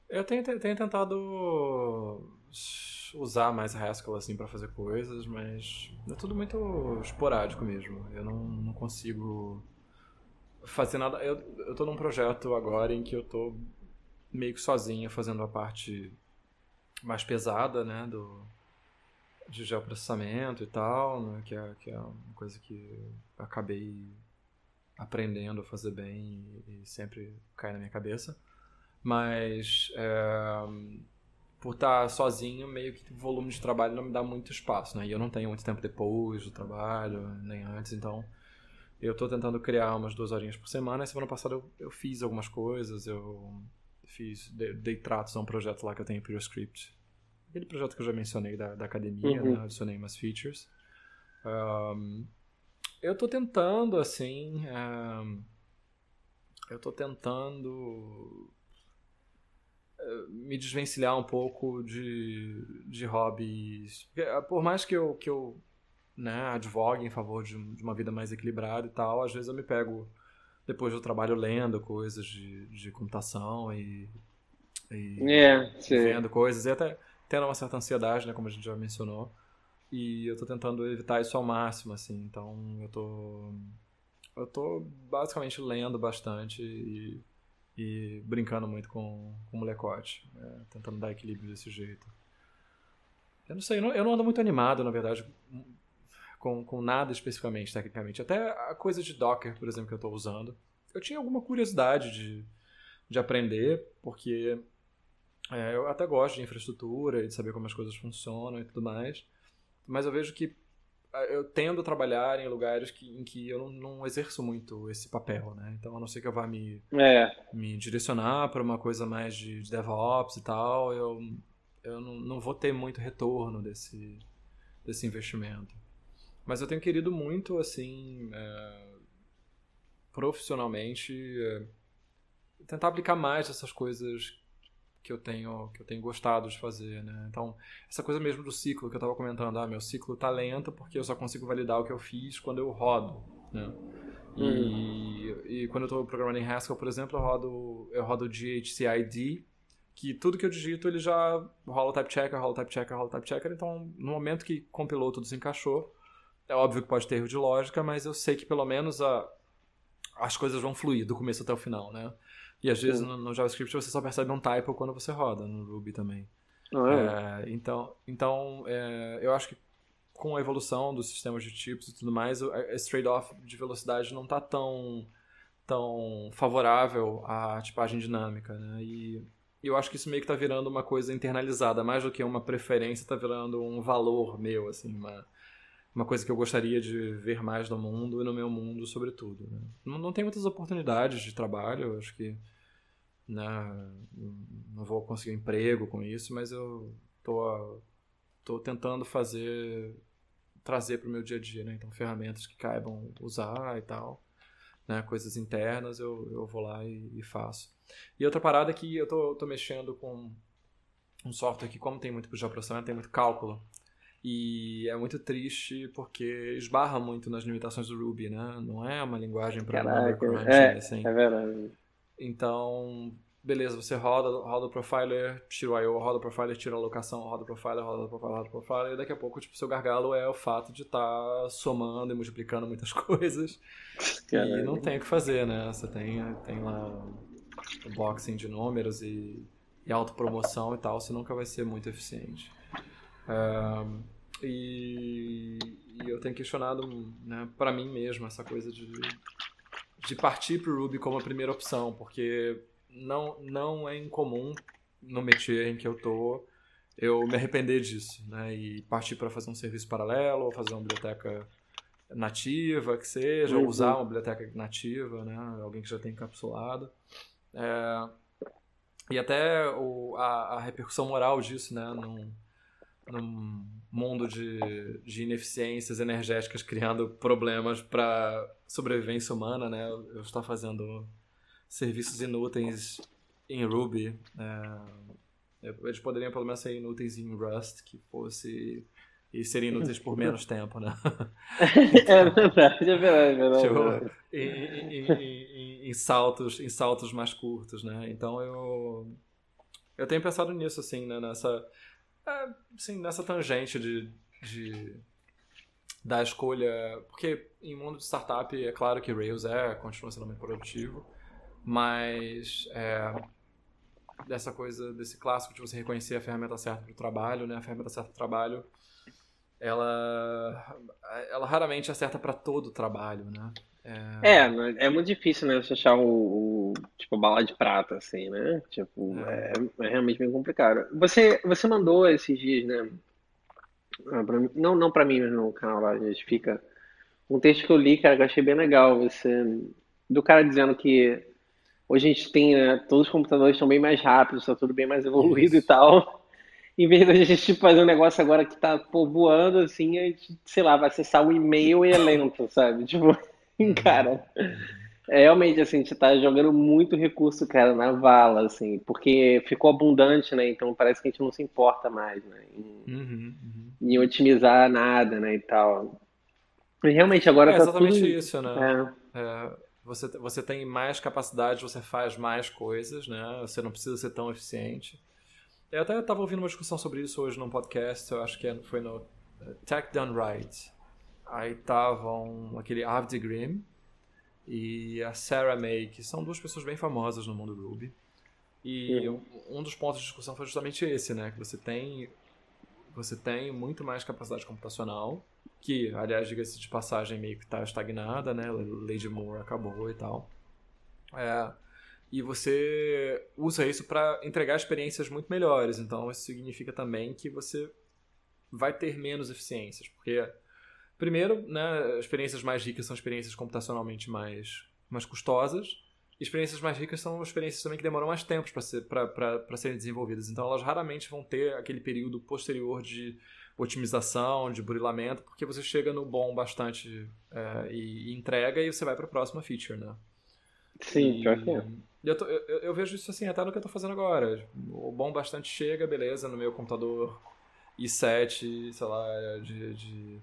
Eu tenho, tenho tentado usar mais Haskell assim para fazer coisas, mas é tudo muito esporádico mesmo. Eu não, não consigo fazer nada. Eu, eu tô num projeto agora em que eu tô meio que sozinho fazendo a parte mais pesada, né, do de geoprocessamento e tal, né, que, é, que é uma coisa que acabei aprendendo a fazer bem e, e sempre cai na minha cabeça. Mas é, por estar sozinho, meio que o volume de trabalho não me dá muito espaço, né? E eu não tenho muito tempo depois do trabalho, nem antes, então eu estou tentando criar umas duas horinhas por semana. E semana passada eu, eu fiz algumas coisas, eu fiz, dei, dei tratos a um projeto lá que eu tenho em Script. Aquele projeto que eu já mencionei da, da academia, uhum. né? Adicionei umas features. Um, eu estou tentando, assim... Um, eu estou tentando me desvencilhar um pouco de, de hobbies. Ah, por mais que eu, que eu né, advogue em favor de, de uma vida mais equilibrada e tal, às vezes eu me pego depois do trabalho lendo coisas de, de computação e, e
é,
vendo coisas e até tendo uma certa ansiedade, né, como a gente já mencionou. E eu tô tentando evitar isso ao máximo, assim. Então eu tô. Eu tô basicamente lendo bastante e e brincando muito com, com o molecote, né? tentando dar equilíbrio desse jeito. Eu não sei, eu não, eu não, ando muito animado, na verdade, com, com nada especificamente, tecnicamente. Até a coisa de Docker, por exemplo, que eu estou usando. Eu tinha alguma curiosidade de, de aprender, porque é, eu até gosto de infraestrutura e de saber como as coisas funcionam e tudo mais. Mas eu vejo que eu tendo a trabalhar em lugares que, em que eu não, não, exerço muito esse papel, né? Então, a não ser que eu vá me,
é.
me direcionar para uma coisa mais de, de, DevOps e tal, eu, eu não, não, vou ter muito retorno desse, desse investimento. Mas eu tenho querido muito, assim, é, profissionalmente, é, tentar aplicar mais essas coisas que eu tenho que eu tenho gostado de fazer, né? Então, essa coisa mesmo do ciclo que eu estava comentando, ah, meu ciclo tá lento porque eu só consigo validar o que eu fiz quando eu rodo, né? E, uhum. e quando eu estou programando em Haskell, por exemplo, eu rodo eu rodo GHCID, que tudo que eu digito ele já rola o type checker, rola o type checker, rola o type checker, então no momento que compilou tudo se encaixou, é óbvio que pode ter erro de lógica, mas eu sei que pelo menos a, as coisas vão fluir do começo até o final, né? E às vezes no, no, JavaScript você só percebe um typo quando você roda, no Ruby também.
Ah,
é? É, então, então é, eu acho que com a evolução dos sistemas de tipos e tudo mais, esse trade-off de velocidade não está tão, tão favorável à tipagem dinâmica. Né? E eu acho que isso meio que está virando uma coisa internalizada, mais do que uma preferência, está virando um valor meu, assim, uma, uma coisa que eu gostaria de ver mais no mundo e no meu mundo, sobretudo. Né? Não, não tem muitas oportunidades de trabalho, acho que né, não vou conseguir emprego com isso, mas eu tô, tô tentando fazer, trazer para o meu dia a dia, né? Então, ferramentas que caibam usar e tal, né? Coisas internas, eu, eu vou lá e, e faço. E outra parada é que eu tô, tô mexendo com um software que, como tem muito processamento, tem muito cálculo, e é muito triste porque esbarra muito nas limitações do Ruby, né? Não é uma linguagem para crunching,
é,
assim.
É verdade.
Então, beleza, você roda, roda o profiler, tira o I.O., roda o profiler, tira a locação, roda o profiler, roda o profiler, roda o profiler, e daqui a pouco, tipo, seu gargalo é o fato de estar tá somando e multiplicando muitas coisas. Caramba. E não tem o que fazer, né? Você tem, tem lá o boxing de números e, e autopromoção e tal, você nunca vai ser muito eficiente. E, e, eu tenho questionado, né, para mim mesmo, essa coisa de, de partir para o Ruby como a primeira opção, porque não, não é incomum no métier em que eu tô eu me arrepender disso, né, e partir para fazer um serviço paralelo, ou fazer uma biblioteca nativa, que seja, uhum. ou usar uma biblioteca nativa, né, alguém que já tem encapsulado. É, e até o, a, a, repercussão moral disso, né, num, num mundo de, de ineficiências energéticas criando problemas para sobrevivência humana, né? Eu estou fazendo serviços inúteis em Ruby. É, eles poderiam pelo menos ser inúteis em Rust, que fosse e serem inúteis por menos tempo, né?
é verdade, é verdade. É verdade,
tipo, em, em, em, em, saltos, em saltos mais curtos, né? Então eu eu tenho pensado nisso assim, né? Nessa é, sim, nessa tangente de, de da escolha, porque em mundo de startup é claro que Rails é, continua sendo muito produtivo, mas é, dessa coisa, desse clássico de você reconhecer a ferramenta certa para o trabalho, né? A ferramenta certa para o trabalho, ela, ela raramente acerta para todo o trabalho, né?
É, é, é muito difícil, né, você achar o, o, tipo, bala de prata, assim, né? Tipo, é, é, é realmente bem complicado. Você, você mandou esses dias, né? Ah, pra mim, não, não pra mim, mas no canal lá, a gente fica. Um texto que eu li, cara, que eu achei bem legal. Você, do cara dizendo que hoje a gente tem, né, todos os computadores estão bem mais rápidos, está tudo bem mais evoluído Isso. e tal. Em vez da gente tipo, fazer um negócio agora que tá pô, voando, assim, a gente, sei lá, vai acessar o e-mail e é lento, sabe? Tipo. cara. É, realmente, assim, a gente tá jogando muito recurso, cara, na vala, assim, porque ficou abundante, né? Então parece que a gente não se importa mais, né? Em,
Uhum, uhum.
em otimizar nada, né? E tal. E realmente agora
É
tá tudo.
exatamente isso, né?
É,
É, você, você tem mais capacidade, você faz mais coisas, né? Você não precisa ser tão eficiente. Eu até estava ouvindo uma discussão sobre isso hoje num podcast, eu acho que é- foi no eh, Tech Done Right. Aí estavam aquele Avdi Grimm e a Sarah May, que são duas pessoas bem famosas no mundo Ruby. E
Uhum.
um dos pontos de discussão foi justamente esse, né? Que você tem, você tem muito mais capacidade computacional, que, aliás, diga-se de passagem, meio que está estagnada, né? Lady Moore acabou e tal. É, e você usa isso para entregar experiências muito melhores. Então, isso significa também que você vai ter menos eficiências, porque primeiro, né, experiências mais ricas são experiências computacionalmente mais, mais custosas. E experiências mais ricas são experiências também que demoram mais tempo para ser, pra- pra- pra serem desenvolvidas. Então, elas raramente vão ter aquele período posterior de otimização, de burilamento, porque você chega no bom bastante é, e, e entrega e você vai para a próxima feature, né?
sim,
E
pior que é.
eu, tô- eu- eu vejo isso assim até no que eu tô fazendo agora. O bom bastante chega, beleza, no meu computador i7, sei lá, de, de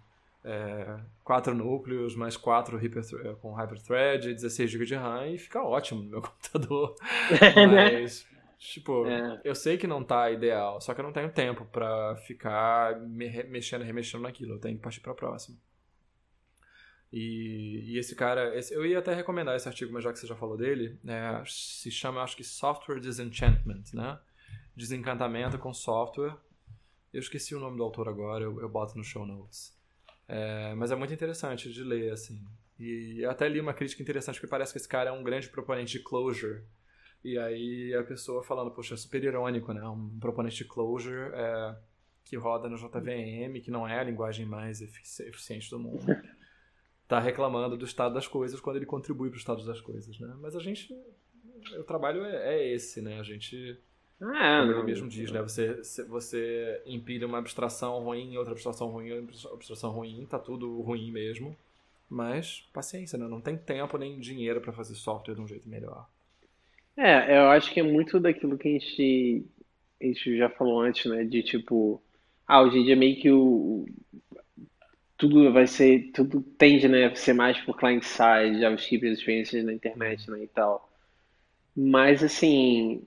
é, quatro núcleos, mais quatro hyper, com hyperthread, 16 GB de RAM e fica ótimo no meu computador. Mas, tipo,
É.
eu sei que não tá ideal, só que eu não tenho tempo pra ficar me mexendo e remexendo naquilo. Eu tenho que partir pra próxima. E, e esse cara, esse- eu ia até recomendar esse artigo, mas já que você já falou dele, é, se chama, acho que Software Disenchantment, né? Desencantamento com software. Eu esqueci o nome do autor agora, eu, eu boto no show notes. É, mas é muito interessante de ler, assim. E eu até li uma crítica interessante, porque parece que esse cara é um grande proponente de closure. E aí a pessoa falando, poxa, é super irônico, né? Um proponente de closure é, que roda no JVM, que não é a linguagem mais efici- eficiente do mundo, tá reclamando do estado das coisas quando ele contribui para o estado das coisas, né? Mas a gente, o trabalho é, é esse, né? A gente,
Ah,
como
não.
mesmo diz, né? Você, você empilha uma abstração ruim, outra abstração ruim, outra abstração ruim, tá tudo ruim mesmo. Mas paciência, né? Não tem tempo nem dinheiro para fazer software de um jeito melhor.
É, eu acho que é muito daquilo que a gente, a gente já falou antes, né? De tipo, ah, hoje em dia meio que o, tudo vai ser, tudo tende, né, a ser mais por client-side, JavaScript, as experiências na internet, né, e tal. Mas, assim,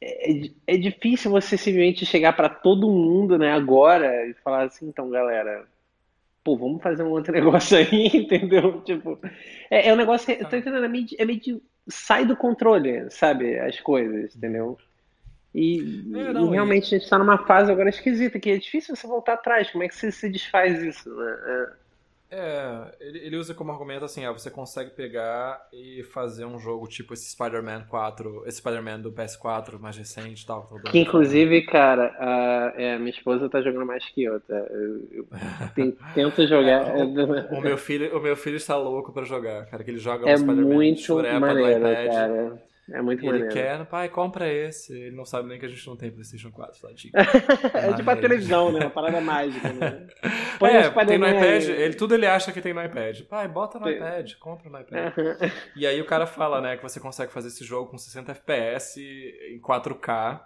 é, é difícil você simplesmente chegar para todo mundo, né, agora e falar assim, então, galera, pô, vamos fazer um outro negócio aí, entendeu? Tipo, é, é um negócio, eu tô entendendo, é meio, de- é meio de, sai do controle, sabe, as coisas, entendeu? E,
É,
e
não, e
realmente a gente está numa fase agora esquisita, que é difícil você voltar atrás, como é que você se desfaz isso, né?
É, ele, ele usa como argumento assim, ah, você consegue pegar e fazer um jogo tipo esse Spider-Man 4, esse Spider-Man do PS4 mais recente e tal. que
inclusive, cara, a, é, minha esposa tá jogando mais que eu, tá? Eu, eu ten- tento jogar.
O meu filho, o meu filho está louco pra jogar, cara, que ele joga
É
o Spider-Man
muito
churepa do
maneiro,
iPad.
cara. É muito
Ele
maneiro.
quer, pai, compra esse. Ele não sabe nem que a gente não tem PlayStation 4, tadinho.
É tipo a televisão, né? Uma parada mágica, né? Põe
É, tem no iPad, ele, tudo ele acha que tem no iPad. Pai, bota no
Tem.
iPad, compra no iPad. E aí o cara fala, né, que você consegue fazer esse jogo com 60 FPS em 4K.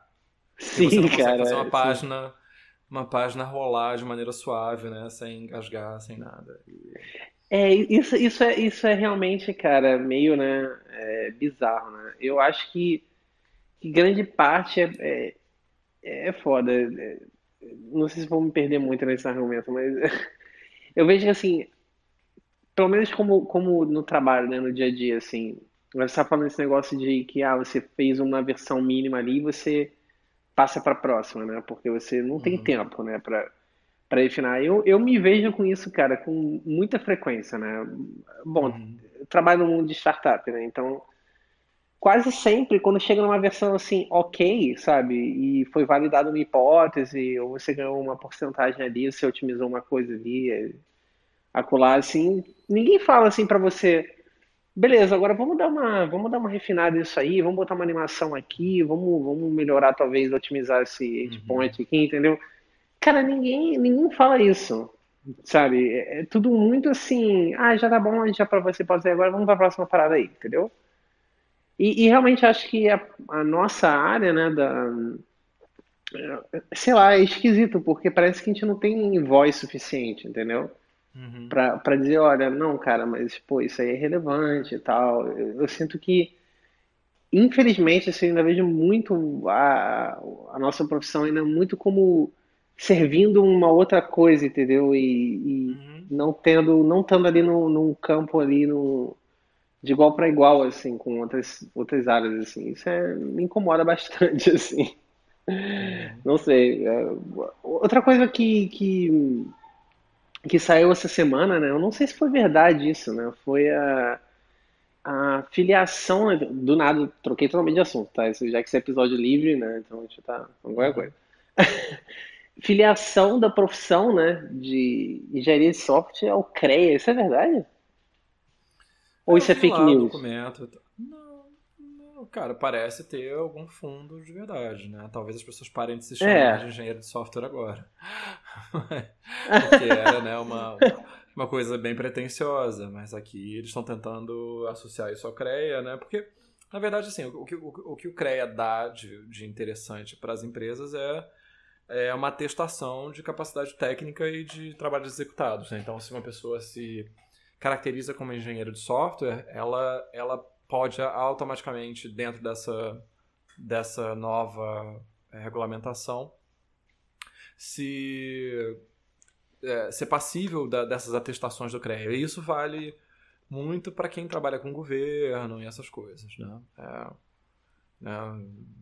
E você
Sim,
não consegue
cara.
fazer uma
sim.
página, uma página rolar de maneira suave, né, sem engasgar, sem nada.
É, isso, isso é, isso é realmente, cara, meio, né, é, bizarro, né? Eu acho que, que grande parte é, é, é foda. É, não sei se vou me perder muito nesse argumento, mas eu vejo que, assim, pelo menos como, como no trabalho, né, no dia a dia, assim, você está falando esse negócio de que, ah, você fez uma versão mínima ali e você passa para a próxima, né? Porque você não tem
Uhum.
tempo, né, para para refinar. Eu, eu me vejo com isso, cara, com muita frequência, né? Bom,
Uhum.
trabalho no mundo de startup, né? Então, quase sempre, quando chega numa versão assim, ok, sabe? E foi validada uma hipótese, ou você ganhou uma porcentagem ali, você otimizou uma coisa ali, é, acolá, assim, ninguém fala assim pra você, beleza, agora vamos dar uma, vamos dar uma refinada nisso aí, vamos botar uma animação aqui, vamos, vamos melhorar, talvez, otimizar esse
Uhum.
endpoint aqui, entendeu? Cara, ninguém, ninguém fala isso. Sabe? É, é tudo muito assim, ah, já tá bom, já para você pode ser agora, vamos para a próxima parada aí, entendeu? E, e realmente acho que a, a nossa área, né, da, sei lá, é esquisito, porque parece que a gente não tem voz suficiente, entendeu?
Uhum.
Pra, pra dizer, olha, não, cara, mas, pô, isso aí é relevante e tal. Eu, eu sinto que, infelizmente, assim, ainda vejo muito a, a nossa profissão ainda muito como servindo uma outra coisa, entendeu? E, e
Uhum.
não tendo, não estando ali no, num campo ali no, de igual para igual, assim, com outras, outras áreas, assim. Isso é, me incomoda bastante, assim.
Uhum.
Não sei. é, outra coisa que, que, que saiu essa semana, né? Eu não sei se foi verdade isso, né? Foi a, a filiação, né, do nada, troquei totalmente de assunto, tá? Isso, já que esse é episódio livre, né? Então a gente tá qualquer
Uhum.
coisa. Filiação da profissão, né? De engenharia de software ao CREA. Isso é verdade? Ou
É, eu
isso é fake
o
news?
documento. Não, não, cara, parece ter algum fundo de verdade, né? Talvez as pessoas parem de se chamar de
É.
engenheiro de software agora. Porque era, né, uma, uma coisa bem pretensiosa, mas aqui eles estão tentando associar isso ao CREA, né? Porque, na verdade, assim, o, que, o, o que o CREA dá de, de interessante para as empresas é, é uma atestação de capacidade técnica e de trabalhos executados, né? Então, se uma pessoa se caracteriza como engenheiro de software, ela, ela pode automaticamente, dentro dessa, dessa nova eh, regulamentação, se é, ser passível da- dessas atestações do CREA. E isso vale muito para quem trabalha com governo e essas coisas, né? É, né?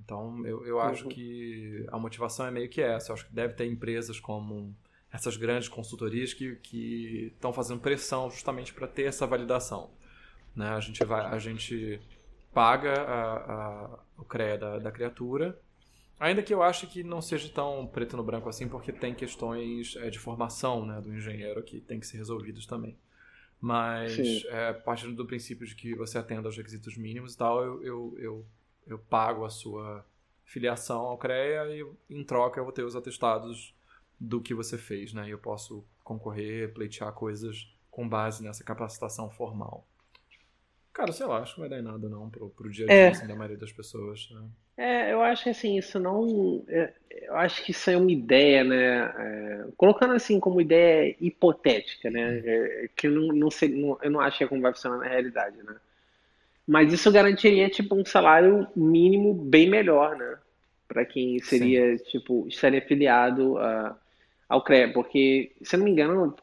Então, eu, eu acho
Uhum.
que a motivação é meio que essa. Eu acho que deve ter empresas como essas grandes consultorias que que estão fazendo pressão justamente para ter essa validação. Né? A gente vai, a gente paga a- a- o CREA da, da criatura, ainda que eu ache que não seja tão preto no branco assim, porque tem questões é, de formação né, do engenheiro que tem que ser resolvidas também. Mas, é, partindo do princípio de que você atenda aos requisitos mínimos e tal, eu, eu, eu, eu pago a sua filiação ao CREA e, em troca, eu vou ter os atestados do que você fez, né? E eu posso concorrer, pleitear coisas com base nessa capacitação formal. Cara, sei lá, acho que não vai dar em nada não pro, pro dia a dia
É,
assim, da maioria das pessoas. né?
É, eu acho que assim, isso não. é, eu acho que isso é uma ideia, né? é, colocando assim como ideia hipotética, né? é, que não, não sei, não- eu não acho que é como vai funcionar na realidade, né? Mas isso garantiria, tipo, um salário mínimo bem melhor, né? Para quem
Sim.
seria, tipo, estaria afiliado a, ao CREA. Porque, se eu não me engano,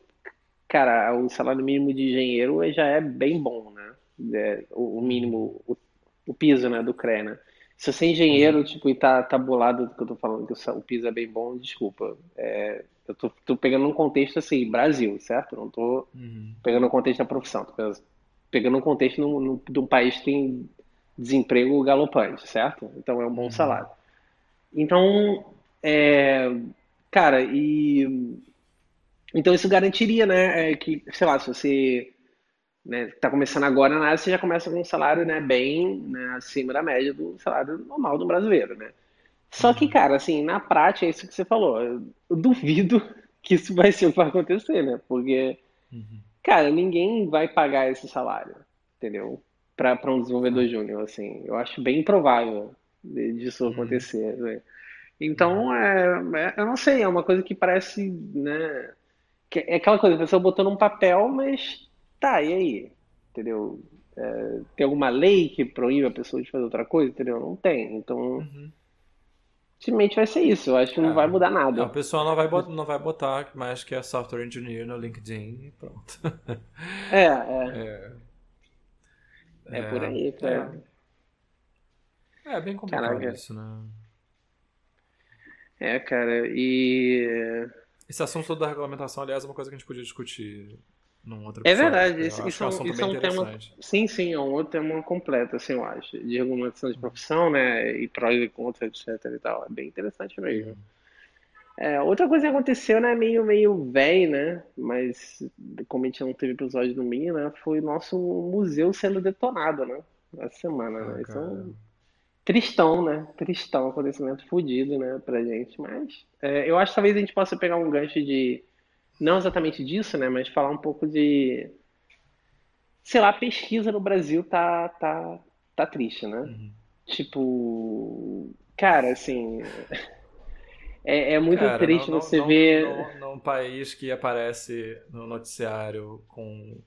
cara, o salário mínimo de engenheiro já é bem bom, né? É, o,
Uhum.
mínimo, o, o piso, né, do CREA, né? Se você é
Uhum.
engenheiro, tipo, e tá, tá bolado do que eu tô falando, que o, o piso é bem bom, desculpa. É, eu tô, tô pegando um contexto, assim, Brasil, certo? Não tô
Uhum.
pegando um contexto da profissão, tô pegando pegando um contexto num- de um país que tem desemprego galopante, certo? Então é um bom
Uhum.
salário. Então, é, cara, e então isso garantiria, né, é, que, sei lá, se você né, tá começando agora na área, você já começa com um salário, né, bem, né, acima da média do salário normal do brasileiro, né? Só que,
Uhum.
cara, assim, na prática é isso que você falou. Eu, eu duvido que isso vai ser o que vai acontecer, né? Porque
Uhum.
Cara, ninguém vai pagar esse salário, entendeu? Para um desenvolvedor
Ah.
júnior, assim. Eu acho bem improvável disso
Uhum.
acontecer, né?
Uhum.
Então, é, é- eu não sei, é uma coisa que parece, né? que é aquela coisa, a pessoa botou num papel, mas tá, e aí? Entendeu? É, tem alguma lei que proíbe a pessoa de fazer outra coisa, entendeu? Não tem. Então,
Uhum.
Simplesmente vai ser isso. Eu acho que não vai mudar
É, é, o
nada.
pessoal não vai, bot- não vai botar mais que é software engineer no LinkedIn e pronto.
É, é,
É,
é por aí,
é,
cara.
é bem complicado
Caraca.
isso, né?
É, cara, e
Esse assunto da regulamentação, aliás, é uma coisa que a gente podia discutir num outro
É
episódio,
verdade,
porque eu
isso, isso
é
é
um
isso é um tema. Sim, sim, é um outro tema completo, assim, eu acho. De regulamentação de profissão, né? E prós e contras, etc e tal. É bem interessante mesmo.
Uhum.
É, outra coisa que aconteceu, né? Meio, meio velho, né? Mas como a gente não teve episódio no domingo, né? Foi o nosso museu sendo detonado, né? Essa semana,
Ah,
né? Isso é um tristão, né? Tristão, acontecimento fodido, né? Pra gente. Mas é, eu acho que talvez a gente possa pegar um gancho de não exatamente disso, né, mas falar um pouco de, sei lá, a pesquisa no Brasil tá, tá, tá triste, né?
Uhum.
Tipo, cara, assim, é, é muito
Cara,
triste
não,
você
não,
ver.
num país que aparece no noticiário com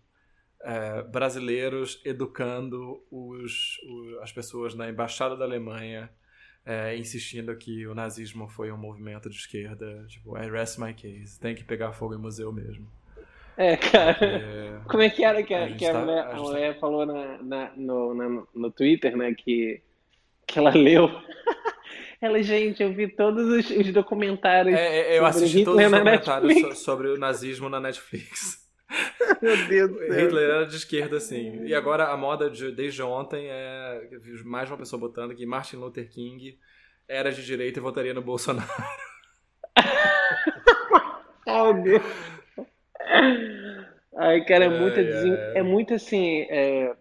é, brasileiros educando os, o- as pessoas na embaixada da Alemanha, é, insistindo que o nazismo foi um movimento de esquerda, tipo, I rest my case, tem que pegar fogo em museu mesmo.
É, cara.
É,
Como é que era que
a
a, que a
tá-
mulher,
a gente
mulher falou na, na- no, na- no Twitter, né? Que, que ela leu. Ela, gente, eu vi todos os, os documentários
é, é, eu assisti todos
Hitler
os
na
documentários so- sobre o nazismo na Netflix.
Meu Deus do céu.
Hitler era de esquerda, sim. E agora a moda de- desde ontem é. Mais uma pessoa botando que Martin Luther King era de direita e votaria no Bolsonaro.
Meu Deus. Ai, cara, é desen-
ai.
é muito assim. é,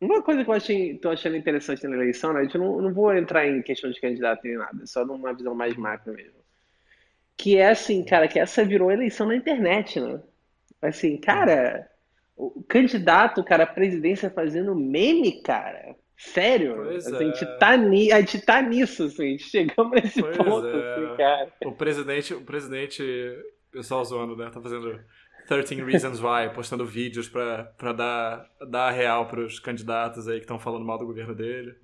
Uma coisa que eu achei, tô achando interessante na eleição, né? A gente não, não vou entrar em questão de candidato nem nada, só numa visão mais macro mesmo. Que é assim, cara, que essa virou eleição na internet, né? Assim, cara, o candidato, cara, à presidência fazendo meme, cara. Sério? Assim, a gente
é.
tá, ni... a gente tá nisso, assim, chegamos nesse
Pois
ponto,
é.
assim, cara.
O presidente, o presidente, pessoal zoando, né? Tá fazendo 13 Reasons Why, postando vídeos pra, pra dar, dar a real pros candidatos aí que estão falando mal do governo dele.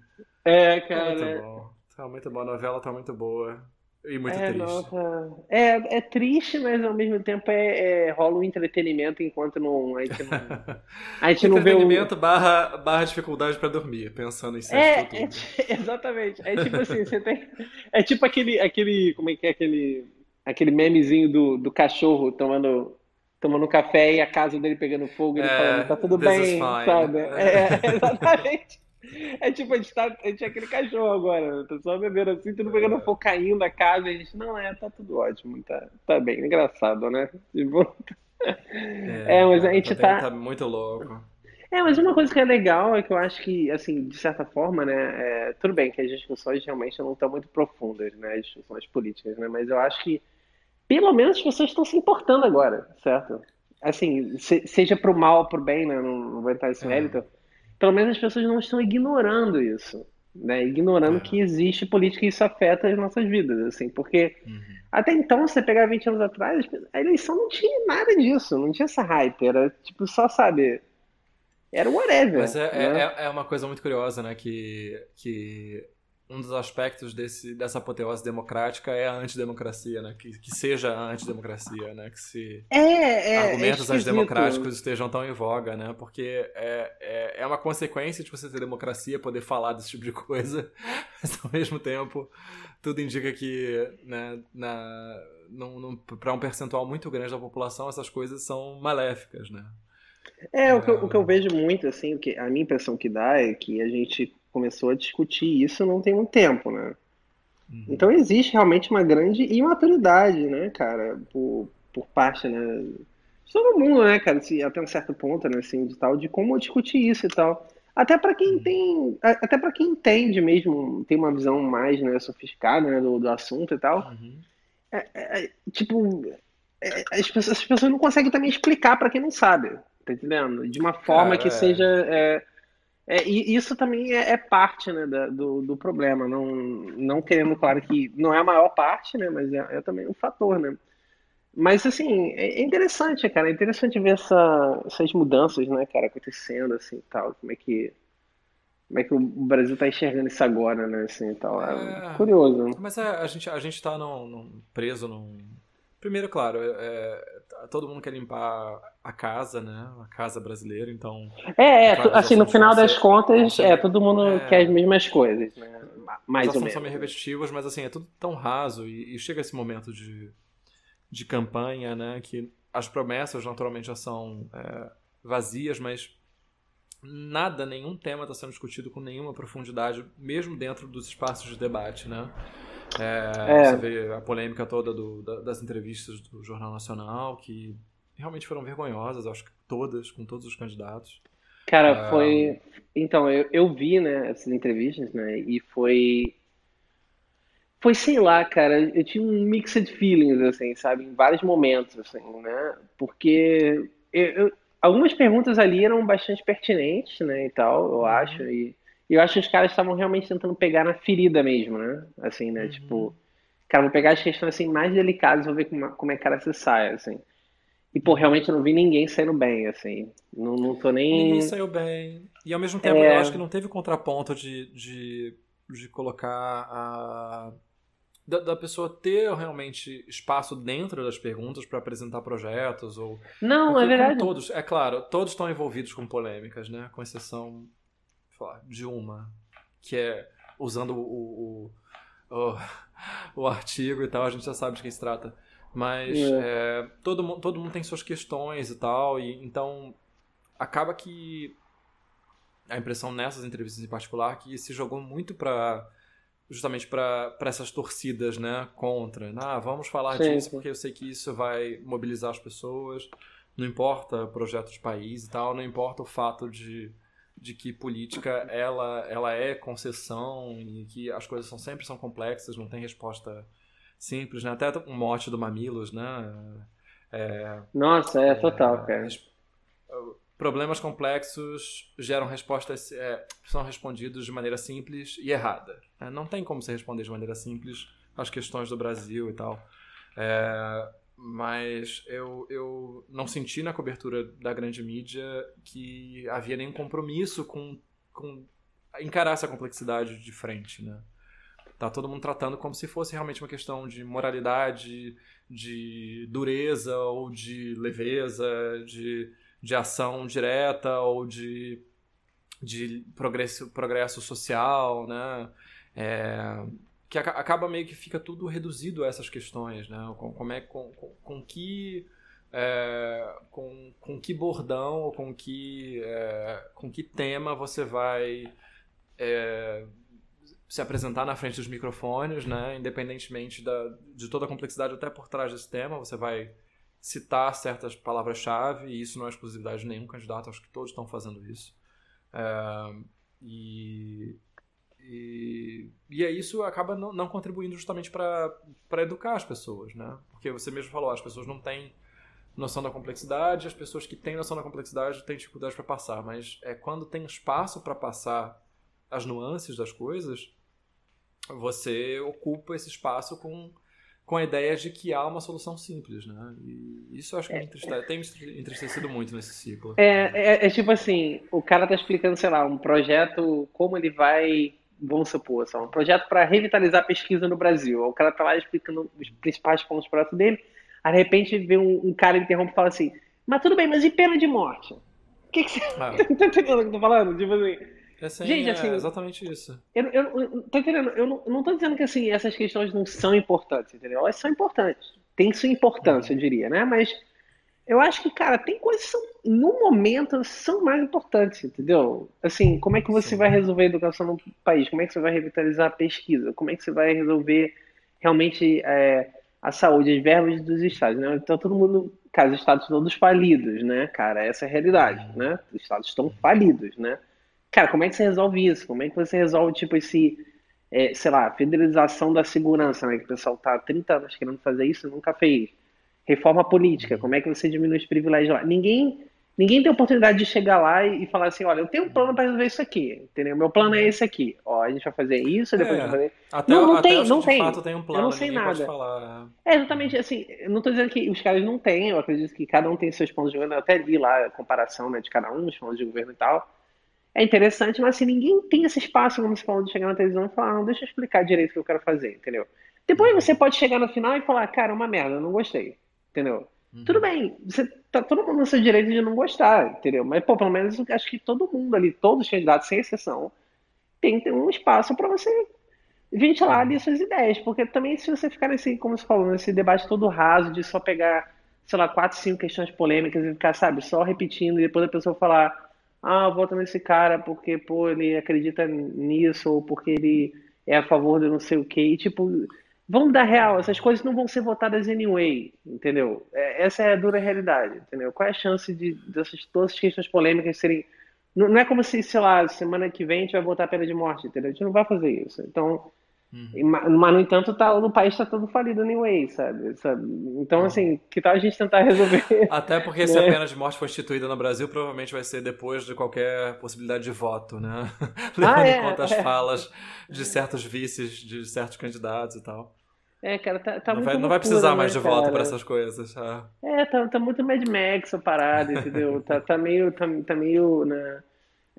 É,
Tá muito
cara.
bom. Tá muito bom. A novela tá muito boa. E muito
É,
triste.
nossa. É, é triste, mas ao mesmo tempo é, é- rola um entretenimento enquanto não, a gente não, a gente não vê o.
Entretenimento barra, barra dificuldade pra dormir, pensando em 7 de
É, é
outubro.
exatamente. É tipo assim, você tem. É tipo aquele, aquele. Como é que é aquele. Aquele memezinho do, do cachorro tomando, tomando café e a casa dele pegando fogo e ele
É,
falando, tá tudo bem, sabe? É, exatamente. É tipo, a gente, tá, a gente é aquele cachorro agora, tá só bebendo assim, tudo pegando fogo caindo da casa, a gente, não, é, tá tudo ótimo, tá, tá bem, engraçado, né? Tipo, É, mas a gente
tá,
tá-
tá muito louco.
É, mas uma coisa que é legal é que eu acho que, assim, de certa forma, né, é, tudo bem que as discussões realmente não estão muito profundas, né, as discussões políticas, né, mas eu acho que, pelo menos, as pessoas estão se importando agora, certo? Assim, se- seja pro mal ou pro bem, né, não, não vou entrar nesse
É.
mérito, pelo menos as pessoas não estão ignorando isso, né, ignorando
É.
que existe política e isso afeta as nossas vidas, assim, porque
Uhum.
até então, se você pegar 20 anos atrás, a eleição não tinha nada disso, não tinha essa hype, era tipo só, sabe, era whatever,
Mas é,
né?
é, é uma coisa muito curiosa, né? Que, que um dos aspectos desse, dessa apoteose democrática é a antidemocracia, né? Que, que seja a antidemocracia, né? Que se
É, é, é
argumentos
esquisito.
antidemocráticos estejam tão em voga, né? Porque é, é, é uma consequência de você ter democracia, poder falar desse tipo de coisa, mas ao mesmo tempo tudo indica que, né, na, para um percentual muito grande da população, essas coisas são maléficas, né?
É, o que, eu, o que eu vejo muito, assim, o que, a minha impressão que dá é que a gente começou a discutir isso não tem muito tempo, né?
Uhum.
Então existe realmente uma grande imaturidade, né, cara, por, por parte, né, de todo mundo, né, cara, se- até um certo ponto, né, assim, de tal, de como discutir isso e tal. Até para quem tem, a- até para quem entende mesmo, tem uma visão mais, né, sofisticada, né, do, do assunto e tal.
Uhum.
É, tipo, é, as pessoas, as pessoas não conseguem também explicar para quem não sabe, tá entendendo? De uma forma
Cara,
que
é.
seja. É, e isso também é, é parte, né, da- do, do problema. Não, não querendo, claro, que não é a maior parte, né, mas é, é também um fator, né? Mas, assim, é é interessante, cara. É interessante ver essa, essas mudanças, né, cara, acontecendo, assim, tal. Como é que, como é que o Brasil tá enxergando isso agora, né, assim, tal. É
É.
curioso.
Mas é, a gente, a gente tá num, num- preso num. Primeiro, claro, é- é, todo mundo quer limpar a casa, né? A casa brasileira, então.
É, é,
Claro,
assim, no final das
ser-
contas, é, todo mundo
é.
quer as mesmas coisas, né? Mais
os
ou
assuntos são
menos.
meio repetitivos, mas assim, é tudo tão raso e, e chega esse momento de, de campanha, né? Que as promessas naturalmente já são é, vazias, mas nada, nenhum tema está sendo discutido com nenhuma profundidade, mesmo dentro dos espaços de debate, né? É,
É.
Você vê a polêmica toda do- da- das entrevistas do Jornal Nacional, que realmente foram vergonhosas, acho que todas, com todos os candidatos.
Cara,
Ah.
foi. Então, eu, eu vi, né, essas entrevistas, né, e foi. Foi, sei lá, cara, eu tinha um mixed feelings, assim, sabe, em vários momentos, assim, né? Porque eu, eu- algumas perguntas ali eram bastante pertinentes, né, e tal, eu acho,
Uhum,
e, e eu acho que os caras estavam realmente tentando pegar na ferida mesmo, né? Assim, né, tipo,
uhum,
cara, vou pegar as questões, assim, mais delicadas, vou ver como, como é que cara se sai, assim. E, pô, realmente eu não vi ninguém saindo bem, assim, não, não tô
Ninguém
nem...
saiu bem. E ao mesmo tempo, eu acho que
É,
não teve contraponto de, de, de colocar a. Da, da pessoa ter realmente espaço dentro das perguntas para apresentar projetos ou
não, é
porque como
verdade.
todos é claro todos estão envolvidos com polêmicas né com exceção de uma que é usando o, o, o, o artigo e tal a gente já sabe de quem se trata mas
É.
é, todo mundo todo mundo tem suas questões e tal e então acaba que a impressão nessas entrevistas em particular que se jogou muito para justamente para essas torcidas, né, contra. Ah, vamos falar
Sim,
disso
sim.
porque eu sei que isso vai mobilizar as pessoas. Não importa projeto de país e tal, não importa o fato de, de que política ela ela é concessão e que as coisas são sempre são complexas, não tem resposta simples, né? Até um mote do Mamilos, né? É,
Nossa, é total, cara.
Problemas complexos geram respostas, é, são respondidos de maneira simples e errada. né? Não tem como se responder de maneira simples às questões do Brasil e tal. Mas eu, eu não senti na cobertura da grande mídia que havia nenhum compromisso com, com encarar essa complexidade de frente, né? Tá todo mundo tratando como se fosse realmente uma questão de moralidade, de dureza ou de leveza, de, de ação direta ou de, de progresso, progresso social, né? É, que aca- acaba meio que fica tudo reduzido a essas questões, né? Com, como é, com, com, com que é, com, com que bordão ou com que é, com que tema você vai é, se apresentar na frente dos microfones, né? Independentemente da, de toda a complexidade até por trás desse tema, você vai citar certas palavras-chave e isso não é exclusividade de nenhum candidato, acho que todos estão fazendo isso. É, e, e, e aí isso acaba não, não contribuindo justamente para educar as pessoas, né? Porque você mesmo falou, as pessoas não têm noção da complexidade, as pessoas que têm noção da complexidade têm dificuldade para passar, mas é quando tem espaço para passar as nuances das coisas, você ocupa esse espaço com, com a ideia de que há uma solução simples, né? E isso eu acho que me entristece, tem me entristecido muito nesse ciclo.
É, é, é tipo assim, o cara tá explicando, sei lá, um projeto, como ele vai, vamos supor, só, um projeto para revitalizar a pesquisa no Brasil. O cara tá lá explicando os principais pontos do projeto dele, aí de repente vem um, um cara interrompe e fala assim, mas tudo bem, mas e pena de morte? O que que você...
Ah,
tá entendendo o que eu tô falando? Tipo assim,
é, assim,
gente,
é
assim,
exatamente isso.
eu, eu, eu tô entendendo, eu não, não tô dizendo que assim, essas questões não são importantes, entendeu? Elas são importantes, tem sua importância, eu diria, né? Mas eu acho que, cara, tem coisas que são, no momento, são mais importantes, entendeu? Assim, como é que você vai
Sim.
resolver a educação no país? Como é que você vai revitalizar a pesquisa? Como é que você vai resolver realmente é, a saúde, as verbas dos estados, né? Então, todo mundo, cara, os estados todos falidos, né, cara? Essa é a realidade, né? Os estados estão falidos, né? Cara, como é que você resolve isso? Como é que você resolve, tipo, esse, é, sei lá, federalização da segurança, né? Que o pessoal tá há 30 anos querendo fazer isso e nunca fez. Reforma política,
Uhum.
como é que você diminui os privilégios lá? Ninguém, ninguém tem oportunidade de chegar lá e, e falar assim, olha, eu tenho um plano para resolver isso aqui, entendeu? Meu plano é
Uhum.
esse aqui. Ó, a gente vai fazer isso, depois a gente
É,
vai fazer...
até,
Não, não
até
tem, não
de
tem.
fato tem um
Eu não
plano,
sei nada.
falar.
É, exatamente, assim, eu não tô dizendo que os caras não têm, eu acredito que cada um tem seus pontos de vista, eu até li lá a comparação, né, de cada um, os planos de governo e tal. É interessante, mas assim, ninguém tem esse espaço, como você falou, de chegar na televisão e falar, não, deixa eu explicar direito o que eu quero fazer, entendeu? Depois
Uhum.
você pode chegar no final e falar, cara, é uma merda, eu não gostei, entendeu? Tudo
Uhum.
bem, você tá todo mundo no seu direito de não gostar, entendeu? Mas, pô, pelo menos eu acho que todo mundo ali, todos os candidatos, sem exceção, tem que ter um espaço para você ventilar ali
Uhum.
suas ideias, porque também se você ficar nesse, como você falou, nesse debate todo raso de só pegar, sei lá, quatro, cinco questões polêmicas e ficar, sabe, só repetindo e depois a pessoa falar, ah, vota nesse cara porque, pô, ele acredita nisso ou porque ele é a favor de não sei o quê, e tipo, vamos dar real, essas coisas não vão ser votadas anyway, entendeu? É, essa é a dura realidade, entendeu? Qual é a chance de dessas todas as questões polêmicas serem não não é como se, sei lá, semana que vem a gente vai votar a pena de morte, entendeu? A gente não vai fazer isso. Então, Uhum. Mas, no entanto, tá, o país está todo falido anyway, sabe? sabe? Então, assim, que tal a gente tentar resolver?
Até porque se a pena de morte for instituída no Brasil, provavelmente vai ser depois de qualquer possibilidade de voto, né? Levando ah, é, em conta as é. falas de certos vices, de certos candidatos e tal.
É, cara, tá, tá
não
muito
vai,
Não
vai precisar né, mais de voto para essas coisas.
É, é tá, tá muito Mad Max a parada, entendeu? tá, tá meio, tá, tá meio, né?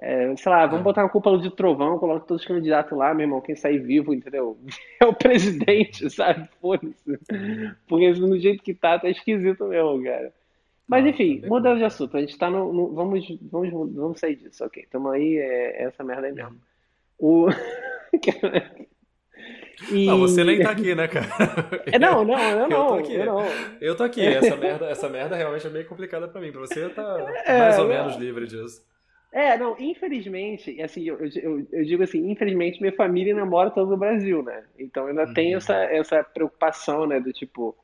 É, sei lá, vamos é. botar uma culpa de trovão, coloca todos os candidatos lá, meu irmão, quem sair vivo, entendeu? É o presidente, sabe? Foda-se. Porque do jeito que tá, tá esquisito mesmo, cara. Mas ah, enfim, mudando de assunto, a gente tá no. no vamos, vamos, vamos sair disso, ok. Tamo aí, é, é essa merda aí mesmo. O.
E... Não, você nem tá aqui, né, cara?
É, não, não, eu não.
Eu tô aqui.
Eu, não.
eu tô aqui. Essa merda, essa merda realmente é meio complicada pra mim. Pra você tá é, mais ou menos livre disso.
É, não, infelizmente, assim, eu, eu, eu, digo assim, infelizmente minha família namora todo o Brasil, né? Então ainda uhum. tem essa, essa preocupação, né, do tipo,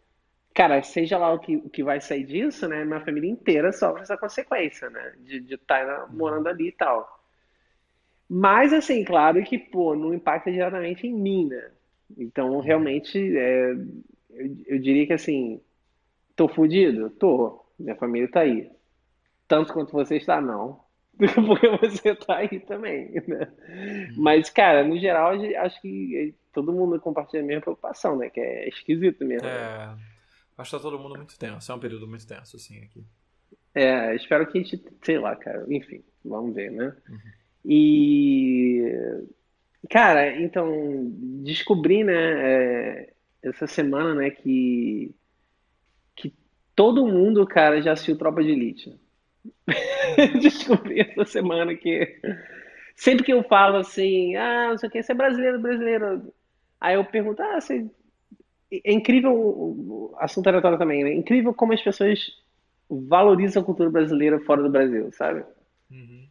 cara, seja lá o que, o que vai sair disso, né, minha família inteira sofre essa consequência, né, de estar tá morando ali e tal. Mas, assim, claro que, pô, não impacta diretamente em mim, né? Então, realmente, é, eu, eu diria que, assim, tô fudido? Tô. Minha família tá aí. Tanto quanto você está, não. porque você tá aí também, né? Mas, cara, no geral, acho que todo mundo compartilha a mesma preocupação, né? Que é esquisito mesmo.
É, acho que tá todo mundo muito tenso. É um período muito tenso, assim, aqui.
É, espero que a gente, sei lá, cara, enfim, vamos ver, né? Uhum. E, cara, então, descobri, né, é, essa semana, né, que, que todo mundo, cara, já assistiu Tropa de Elite. Descobri essa semana que sempre que eu falo assim, ah, não sei o que, você é brasileiro, brasileiro. Aí eu pergunto, ah, você. É incrível, o assunto aleatório também, né? Incrível como as pessoas valorizam a cultura brasileira fora do Brasil, sabe? Uhum.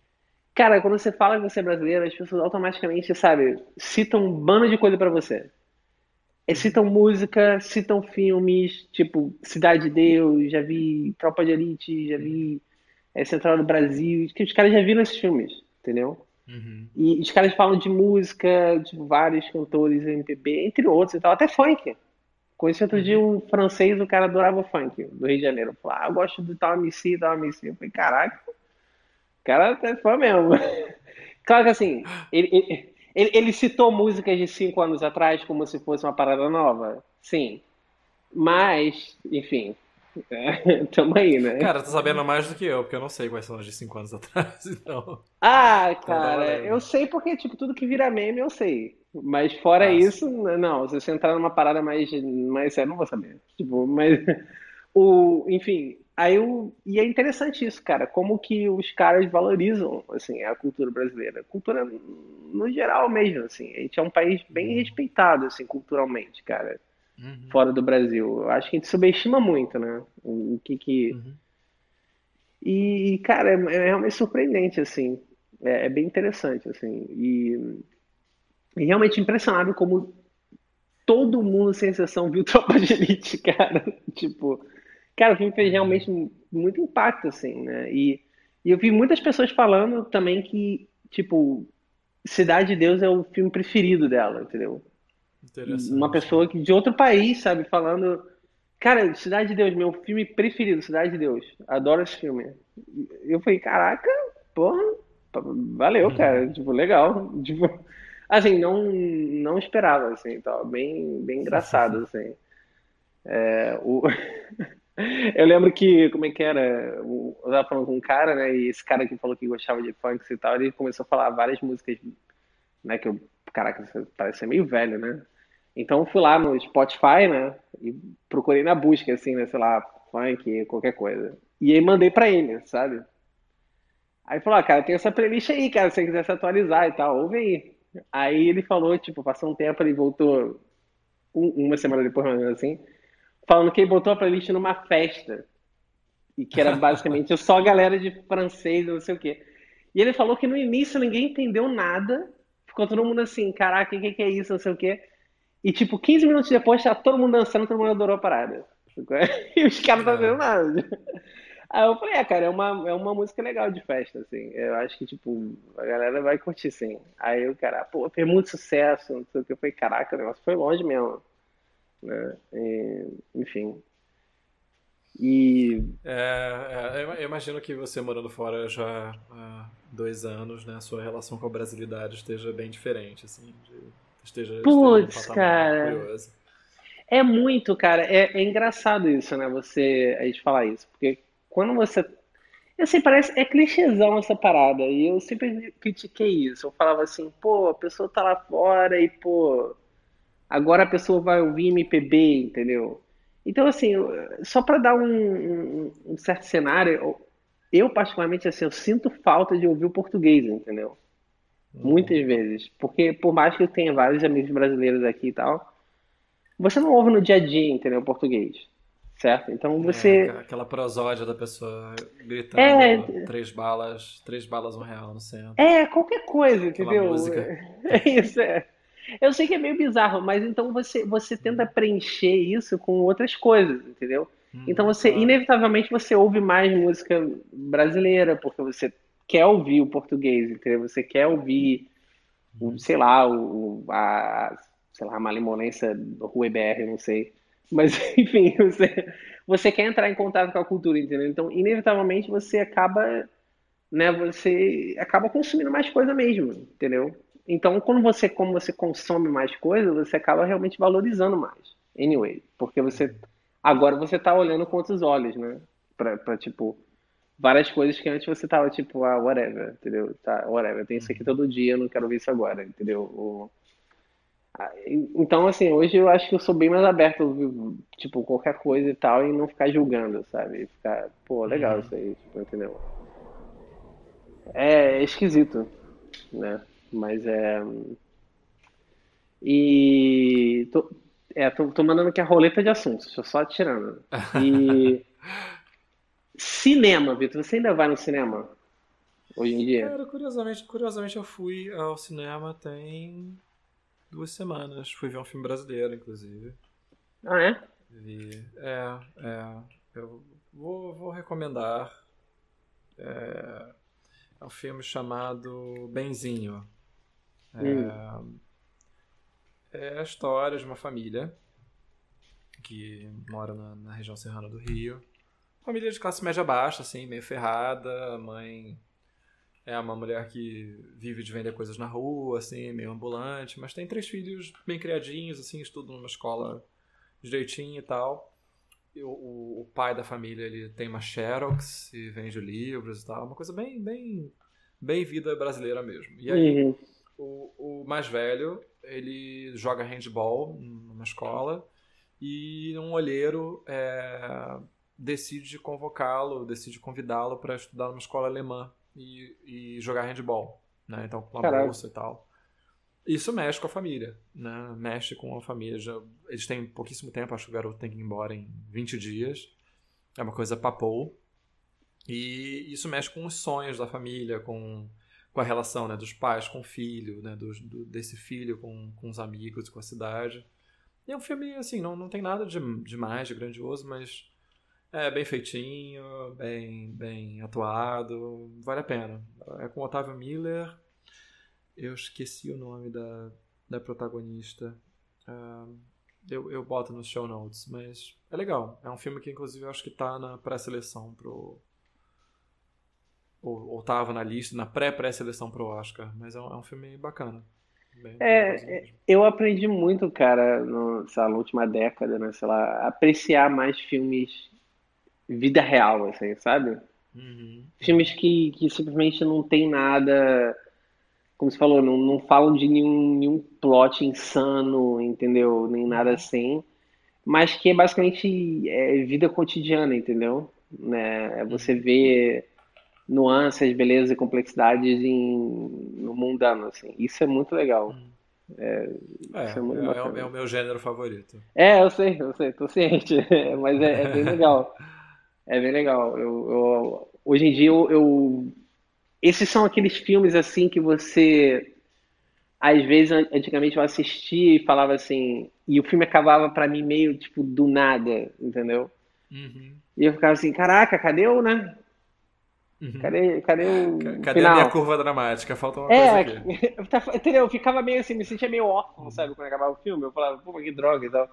Cara, quando você fala que você é brasileiro, as pessoas automaticamente, sabe, citam um bando de coisa para você. É, citam música, citam filmes, tipo Cidade de Deus, já vi Tropa de Elite, já vi é, Central do Brasil, que os caras já viram esses filmes, entendeu? Uhum. E os caras falam de música, de vários cantores MPB, entre outros e tal, até funk. Conheci outro uhum. dia um francês, o cara adorava funk do Rio de Janeiro. Falou, ah, eu gosto de tal MC, tal MC. Eu falei, caraca, cara é fã mesmo. claro que assim, ele, ele, ele, ele citou músicas de cinco anos atrás como se fosse uma parada nova. Sim. Mas, enfim, é, tamo aí, né?
Cara, tá sabendo mais do que eu, porque eu não sei quais são as de 5 anos atrás, então.
Ah, então cara, eu sei porque, tipo, tudo que vira meme eu sei. Mas fora isso, não, se você entrar numa parada mais, mais séria, não vou saber. Tipo, mas. O, enfim, aí o, e é interessante isso, cara, como que os caras valorizam, assim, a cultura brasileira. Cultura no geral mesmo, assim. A gente é um país bem uhum. respeitado, assim, culturalmente, cara uhum. fora do Brasil. Eu acho que a gente subestima muito, né? O, que que. Uhum. E, cara, é, é, realmente surpreendente, assim. É, é, bem interessante, assim. E, e realmente impressionado como todo mundo, sem exceção, viu Tropa de Elite, cara. tipo, cara, o filme fez realmente muito impacto, assim, né? E, e eu vi muitas pessoas falando também que, tipo, Cidade de Deus é o filme preferido dela, entendeu? Uma pessoa que, de outro país, sabe, falando. Cara, Cidade de Deus, meu filme preferido, Cidade de Deus. Adoro esse filme. Eu falei, caraca, porra, valeu, uhum. cara. Tipo, legal. Tipo, assim, não, não esperava, assim, tava bem, bem engraçado, assim. É, o... Eu lembro que, como é que era? Eu tava falando com um cara, né? E esse cara que falou que gostava de funk e tal, ele começou a falar várias músicas, né? Que eu, caraca, parece ser meio velho, né? Então fui lá no Spotify, né? E procurei na busca, assim, né? Sei lá, funk, qualquer coisa. E aí mandei pra ele, sabe? Aí falou, ah, cara, tem essa playlist aí, cara, se você quiser se atualizar e tal, ouve aí. Aí ele falou, tipo, passou um tempo, ele voltou um, uma semana depois, mais ou menos assim, falando que ele botou a playlist numa festa. E que era basicamente só a galera de francês, não sei o quê. E ele falou que no início ninguém entendeu nada. Ficou todo mundo assim, caraca, o que, que é isso, não sei o quê. E, tipo, 15 minutos depois, tá todo mundo dançando, todo mundo adorou a parada. E os caras não estavam vendo nada. Aí eu falei, é, cara, é uma, é uma música legal de festa, assim. Eu acho que, tipo, a galera vai curtir, sim. Aí o cara, pô, fez muito sucesso, não sei o que. Eu falei, caraca, o negócio foi longe mesmo. Né? E, enfim. E.
É, é, eu imagino que você morando fora já há dois anos, né? A sua relação com a brasilidade esteja bem diferente, assim. De, esteja,
Putz, cara. Curioso. É muito, cara. É, é engraçado isso, né? Você a gente falar isso, porque quando você. Eu sei, parece. É clichêzão essa parada. E eu sempre critiquei isso. Eu falava assim, pô, a pessoa tá lá fora e, pô. Agora a pessoa vai ouvir MPB, entendeu? Então, assim, só para dar um, um, um, certo cenário, eu, particularmente, assim, eu sinto falta de ouvir o português, entendeu? Uhum. Muitas vezes. Porque, por mais que eu tenha vários amigos brasileiros aqui e tal, você não ouve no dia a dia, entendeu? O português certo? Então você.
É, aquela prosódia da pessoa gritando é... três balas, três balas um real no centro.
É, qualquer coisa, entendeu? Música. É isso, é. Eu sei que é meio bizarro, mas então você, você tenta preencher isso com outras coisas, entendeu? Hum, então você, claro. inevitavelmente, você ouve mais música brasileira, porque você quer ouvir o português, entendeu? Você quer ouvir, o, hum. sei lá, o, a, sei lá, a Malimonense do Rua BR, não sei. Mas, enfim, você, você quer entrar em contato com a cultura, entendeu? Então, inevitavelmente, você acaba, né, você acaba consumindo mais coisa mesmo, entendeu? Então, quando você, como você consome mais coisa, você acaba realmente valorizando mais. Anyway, porque você agora você tá olhando com outros olhos, né? Pra, pra tipo, várias coisas que antes você tava tipo, ah, whatever, entendeu? Tá, whatever, tem isso aqui todo dia, não quero ver isso agora, entendeu? Ou, então, assim, hoje eu acho que eu sou bem mais aberto, tipo, qualquer coisa e tal, e não ficar julgando, sabe? Ficar, pô, legal uhum. isso aí, tipo, entendeu? É, é esquisito, né? Mas é. E. Tô, é, tô, tô mandando aqui a roleta de assuntos, tô só tirando. E. cinema, Vitor, você ainda vai no cinema? Hoje em dia?
Cara, curiosamente, curiosamente eu fui ao cinema tem duas semanas. Fui ver um filme brasileiro, inclusive.
Ah, é?
Vi. É, é. Eu vou, vou recomendar. É, é um filme chamado Benzinho. É, hum. é a história de uma família que mora na, na região serrana do Rio. Família de classe média baixa, assim, meio ferrada. A mãe é uma mulher que vive de vender coisas na rua, assim, meio ambulante, mas tem três filhos bem criadinhos, assim, estudam numa escola direitinho e tal. E o, o, o, pai da família ele tem uma Xerox e vende livros e tal, uma coisa bem bem bem vida brasileira mesmo. E aí uhum. O, o mais velho ele joga handball numa escola e um olheiro é, decide convocá-lo, decide convidá-lo para estudar numa escola alemã e, e jogar handball, né? Então, com a Caraca. bolsa e tal. Isso mexe com a família, né? Mexe com a família. Já, eles têm pouquíssimo tempo, acho que o garoto tem que ir embora em 20 dias. É uma coisa papou. E isso mexe com os sonhos da família, com, com a relação né, dos pais com o filho, né, do, do, desse filho com, com os amigos, com a cidade. E é um filme, assim, não, não tem nada de, de mais, de grandioso, mas é bem feitinho, bem, bem atuado, vale a pena. É com Otávio Miller, eu esqueci o nome da, da protagonista. Uh, eu, eu boto nos show notes, mas é legal. É um filme que, inclusive, eu acho que tá na pré-seleção pro. Ou, ou tava na lista, na pré-pré-seleção pro Oscar, mas é um, é um filme bacana.
Bem, é, é eu aprendi muito, cara, no, sei lá, na última década, né, sei lá, apreciar mais filmes vida real, assim, sabe? Uhum. Filmes que, que simplesmente não tem nada, como você falou, não, não falam de nenhum, nenhum plot insano, entendeu? Nem nada uhum. assim, mas que é basicamente é vida cotidiana, entendeu? Né? É você uhum. vê nuances, belezas e complexidades em, no mundano, assim. Isso é muito legal. Uhum.
É, é, é, muito é, é, o meu gênero favorito.
É, eu sei, eu sei, tô ciente, mas é, é bem legal. É bem legal. Eu, eu hoje em dia eu, eu, esses são aqueles filmes assim que você às vezes antigamente eu assistia e falava assim, e o filme acabava para mim meio tipo do nada, entendeu?
Uhum.
E eu ficava assim, caraca, cadê o, né?
Uhum.
Cadê, cadê o
Cadê
final?
a minha curva dramática? Falta uma
É,
coisa aqui.
eu tava- entendeu? Eu ficava meio assim, me sentia meio órfão, sabe, quando acabava o filme. Eu falava, pô, que droga e tal.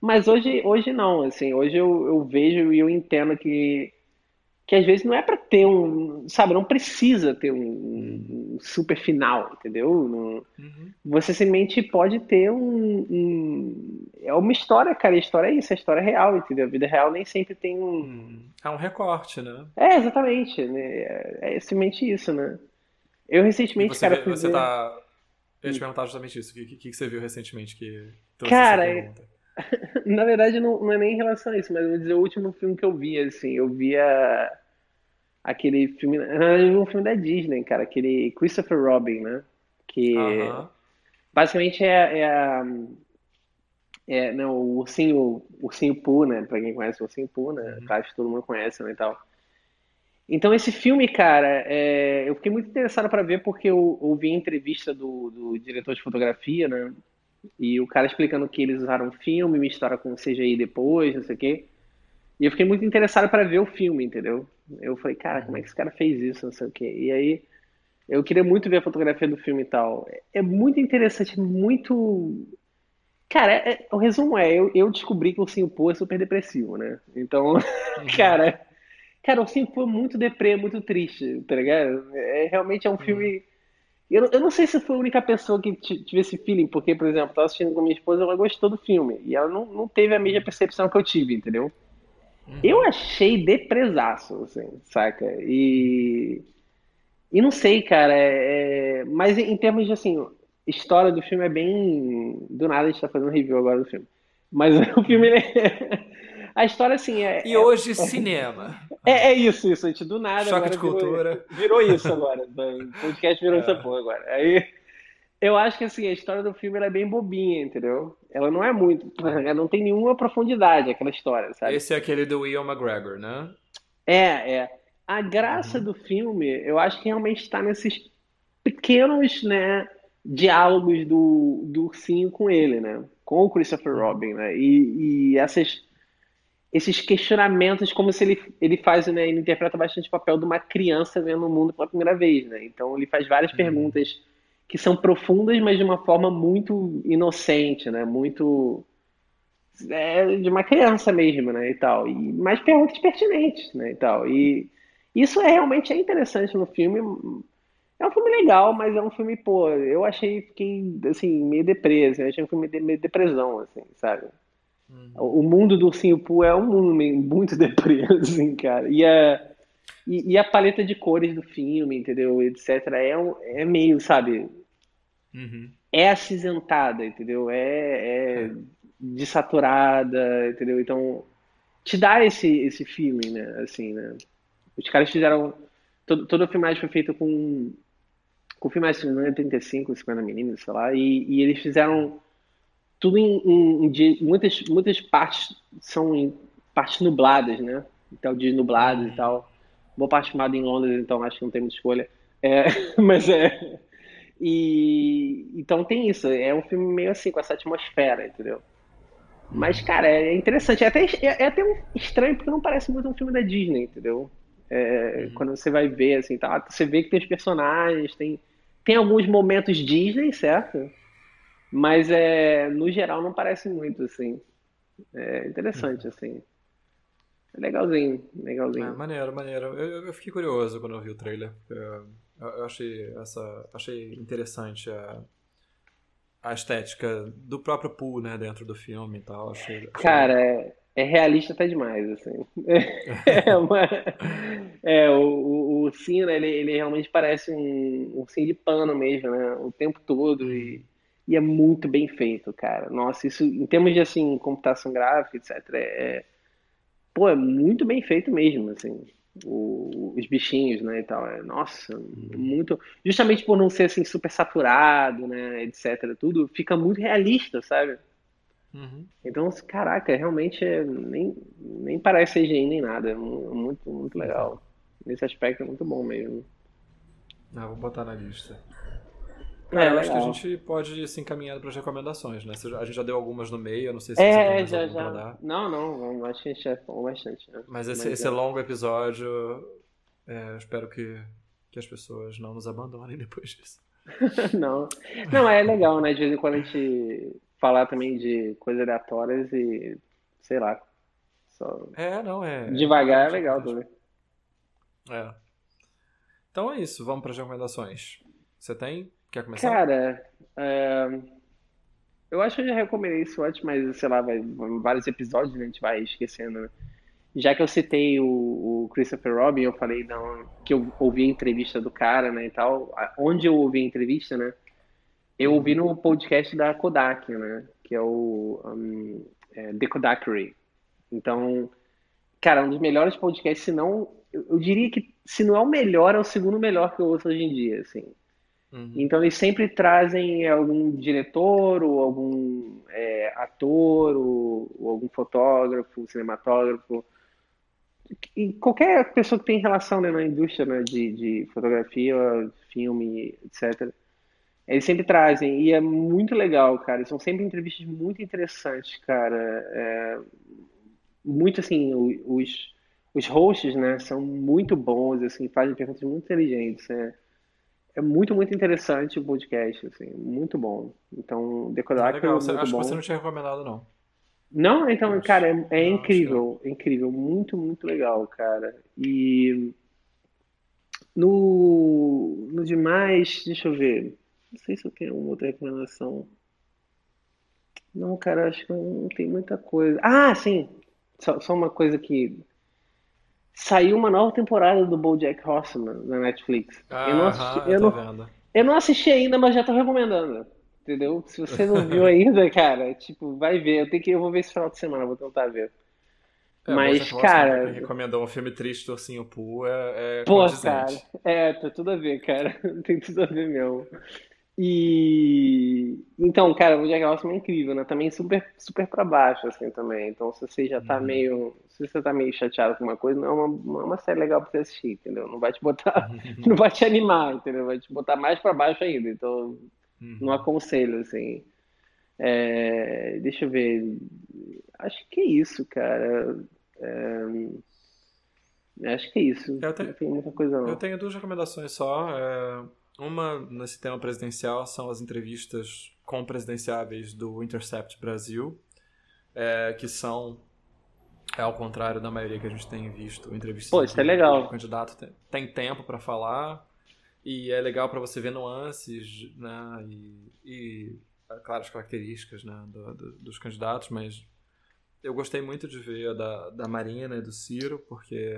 Mas hoje, hoje não, assim, hoje eu, eu vejo e eu entendo que, que às vezes não é pra ter um, sabe, não precisa ter um, um super final, entendeu? Não-
Uhum.
você simplesmente pode ter um, um- É uma história, cara, a história é isso, a história é real, entendeu? A vida real nem sempre tem um.
Hum, É um recorte, né?
É, exatamente, né? É, é simplesmente isso, né? Eu recentemente,
você,
cara, fui
você
ver-
tá. Eu ia te perguntar justamente isso. O que, que, que você viu recentemente que trouxe
Cara,
pergunta?
Na verdade, não, não é nem em relação a isso, mas vou dizer o último filme que eu vi, assim, eu via aquele filme, vi um filme da Disney, cara, aquele Christopher Robin, né? Que
Aham.
basicamente é, é, é, não, o ursinho, o ursinho Pooh, né? Pra quem conhece o ursinho Pooh, né?
Uhum.
Claro que todo mundo conhece, né, e tal. Então esse filme, cara, é, eu fiquei muito interessado pra ver porque eu ouvi a entrevista do, do diretor de fotografia, né? E o cara explicando que eles usaram filme, mistura com CGI depois, não sei o quê. E eu fiquei muito interessado para ver o filme, entendeu? Eu falei, cara, como é que esse cara fez isso, não sei o quê. E aí eu queria muito ver a fotografia do filme e tal. É muito interessante, muito. Cara, é- o resumo é, eu, eu descobri que o Pooh é super depressivo, né? Então,
Uhum.
cara, cara, o Pooh é muito deprê, muito triste, tá ligado? É, realmente é um filme. Eu, não- eu não sei se foi a única pessoa que ti- tive esse feeling, porque, por exemplo, eu tava assistindo com minha esposa, ela gostou do filme, e ela não, não teve a mesma percepção que eu tive, entendeu? Eu achei depresaço, assim, saca? E, e não sei, cara, é- é- mas em, termos de, assim, história do filme é bem... Do nada a gente tá fazendo review agora do filme. Mas o filme, ele é- a história, assim, é,
E hoje, cinema.
é, é isso, isso, gente, do nada
Choque de
virou,
cultura.
virou isso agora, o podcast virou essa porra agora. Aí, eu acho que, assim, a história do filme é bem bobinha, entendeu? Ela não é muito, ela não tem nenhuma profundidade, aquela história, sabe?
Esse é aquele do Ian McGregor, né?
É, é. A graça do filme, eu acho que realmente está nesses pequenos, né, diálogos do, do ursinho com ele, né? Com o Christopher Robin, né? E, e essas, esses questionamentos, como se ele, ele faz, né? Ele interpreta bastante o papel de uma criança vendo o mundo pela primeira vez, né? Então ele faz várias perguntas que são profundas, mas de uma forma muito inocente, né? Muito é, de uma criança mesmo, né, e tal. E mais perguntas pertinentes, né, e tal. E isso é realmente é interessante no filme. É um filme legal, mas é um filme, pô, eu achei, fiquei, assim, meio depreso. Eu achei um filme de, meio depressão, assim, sabe? O o mundo do Ursinho Pooh é um mundo meio- muito deprê, assim, cara. E a, e, e a paleta de cores do filme, entendeu, etc. É, um- é meio, sabe,
Uhum.
é acinzentada, entendeu? É, é desaturada, entendeu? Então, te dá esse, esse feeling, né? Assim, né? Os caras fizeram. Todo, toda a filmagem foi feita com. Com filmagem, é 35, 50mm, sei lá, e, e eles fizeram tudo em, em- em muitas, muitas partes são em partes nubladas, né? Então, dias nublados e tal. Boa parte filmada em Londres, então acho que não tem muita escolha. É, mas é. E então tem isso, é um filme meio assim, com essa atmosfera, entendeu? Mas, cara, é interessante. É até, é, é até um estranho porque não parece muito um filme da Disney, entendeu? É, Quando você vai ver, assim, tá, você vê que tem os personagens, tem, tem alguns momentos Disney, certo? Mas é, no geral não parece muito, assim. É interessante, assim. É legalzinho, legalzinho.
maneiro, maneiro. Eu, eu fiquei curioso quando eu vi o trailer. Eu, eu achei essa, achei interessante a, a estética do próprio Pooh, né, dentro do filme e tal. Achei, achei-
Cara, é, é realista até demais, assim. É, uma, é o, o, o né, ele, ele realmente parece um ursinho de pano mesmo, né? O tempo todo e, e é muito bem feito, cara. Nossa, isso em termos de assim, computação gráfica, etc. É, pô, é muito bem feito mesmo, assim. O- os bichinhos, né, e tal. É, nossa, muito. Justamente por não ser assim super saturado, né, etc. Tudo fica muito realista, sabe?
Uhum.
Então, caraca, realmente é- nem, nem parece CGI nem nada. É mu- muito, muito legal. Nesse aspecto é muito bom mesmo.
Ah, vou botar na lista. Cara,
É,
eu acho que a gente pode se encaminhando para as recomendações, né? Já- A gente já deu algumas no meio, eu não sei se você tem
É,
mais
já,
alguma pra
já.
dar.
Não, não, acho que a gente já falou bastante, né?
Mas esse,
Mas
esse
é.
longo episódio, é, eu espero que, que as pessoas não nos abandonem depois disso.
Não. Não, é legal, né? De vez em quando a gente falar também de coisas aleatórias e, sei lá, só
É, não, é.
devagar é
é
legal também.
É. Então é isso, vamos para as recomendações. Você tem? Quer começar?
Cara, é, eu acho que eu já recomendei isso antes, mas sei lá, vai, vários episódios a gente vai esquecendo, né? Já que eu citei o, o Christopher Robin, eu falei não, que eu ouvi a entrevista do cara, né, e tal. Onde eu ouvi a entrevista, né? Eu ouvi no podcast da Kodak, né? Que é o um, é, The. Então, cara, um dos melhores podcasts, se não, eu, eu diria que se não é o melhor, é o segundo melhor que eu ouço hoje em dia, assim.
Uhum.
Então eles sempre trazem algum diretor ou algum é, ator ou, ou algum fotógrafo, cinematógrafo, e qualquer pessoa que tem relação, né, na indústria, né, de, de fotografia, filme, etc. Eles sempre trazem e é muito legal, cara. São sempre entrevistas muito interessantes, cara. É, muito assim, os os hosts, né, são muito bons, assim, fazem perguntas muito inteligentes. É, é muito, muito interessante o podcast, assim, muito bom. Então, Decodac é
legal, você-
muito
acho que você
bom.
não tinha recomendado, não.
Não, então,
Acho-
cara, é, é
que
incrível, é incrível, muito, muito legal, cara. E no, no demais, deixa eu ver. Não sei se eu tenho alguma outra recomendação. Não, cara, acho que não tem muita coisa. Ah, sim! Só, só uma coisa que saiu uma nova temporada do BoJack Horseman na Netflix. Eu não assisti, eu
tô
não,
vendo.
eu não assisti ainda, mas já tô recomendando. Entendeu? Se você não viu ainda, cara, tipo, vai ver. Eu tenho que, eu vou ver esse final de semana, vou tentar ver.
É,
Mas, cara-
quem recomendou um filme triste do Ursinho é, é
Pô, cara, é, tem tudo a ver, cara. Tem tudo a ver mesmo. E então, cara, o Jack Horseman é incrível, né? Também super, super pra baixo, assim, também. Então, se você já tá
Uhum.
meio, se você tá meio chateado com uma coisa, não é uma, não é uma série legal pra você assistir, entendeu? Não vai te botar, não vai te animar, entendeu? Vai te botar mais pra baixo ainda. Então,
Uhum.
não aconselho, assim. É, deixa eu ver. Acho que é isso, cara. É, acho que é isso.
Eu tenho-
Não tem muita coisa,
Eu
não.
tenho duas recomendações só. É, uma nesse tema presidencial são as entrevistas com presidenciáveis do Intercept Brasil, é, que são, é, ao contrário da maioria que a gente tem visto, entrevistas
Pô, isso é legal.
o candidato tem, tem tempo para falar e é legal para você ver nuances, né, e, e é, claro, as características, né, do- do- dos candidatos, mas eu gostei muito de ver a da, da Marina e do Ciro, porque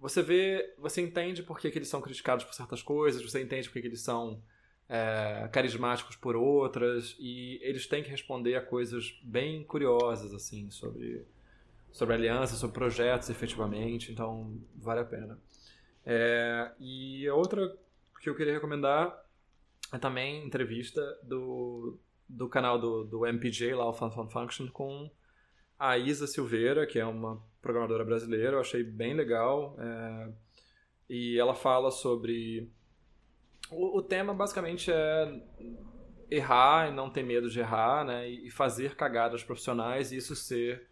você vê, você entende por que, que eles são criticados por certas coisas, você entende por que, que eles são é, carismáticos por outras, e eles têm que responder a coisas bem curiosas, assim, sobre, sobre alianças, sobre projetos, efetivamente, então vale a pena. É, e a outra que eu queria recomendar é também entrevista do, do canal do, do MPJ, lá o Fun Fun Function, com a Isa Silveira, que é uma programadora brasileira, eu achei bem legal. é, e ela fala sobre. O, o tema basicamente é errar e não ter medo de errar, né? E, fazer cagadas profissionais e isso ser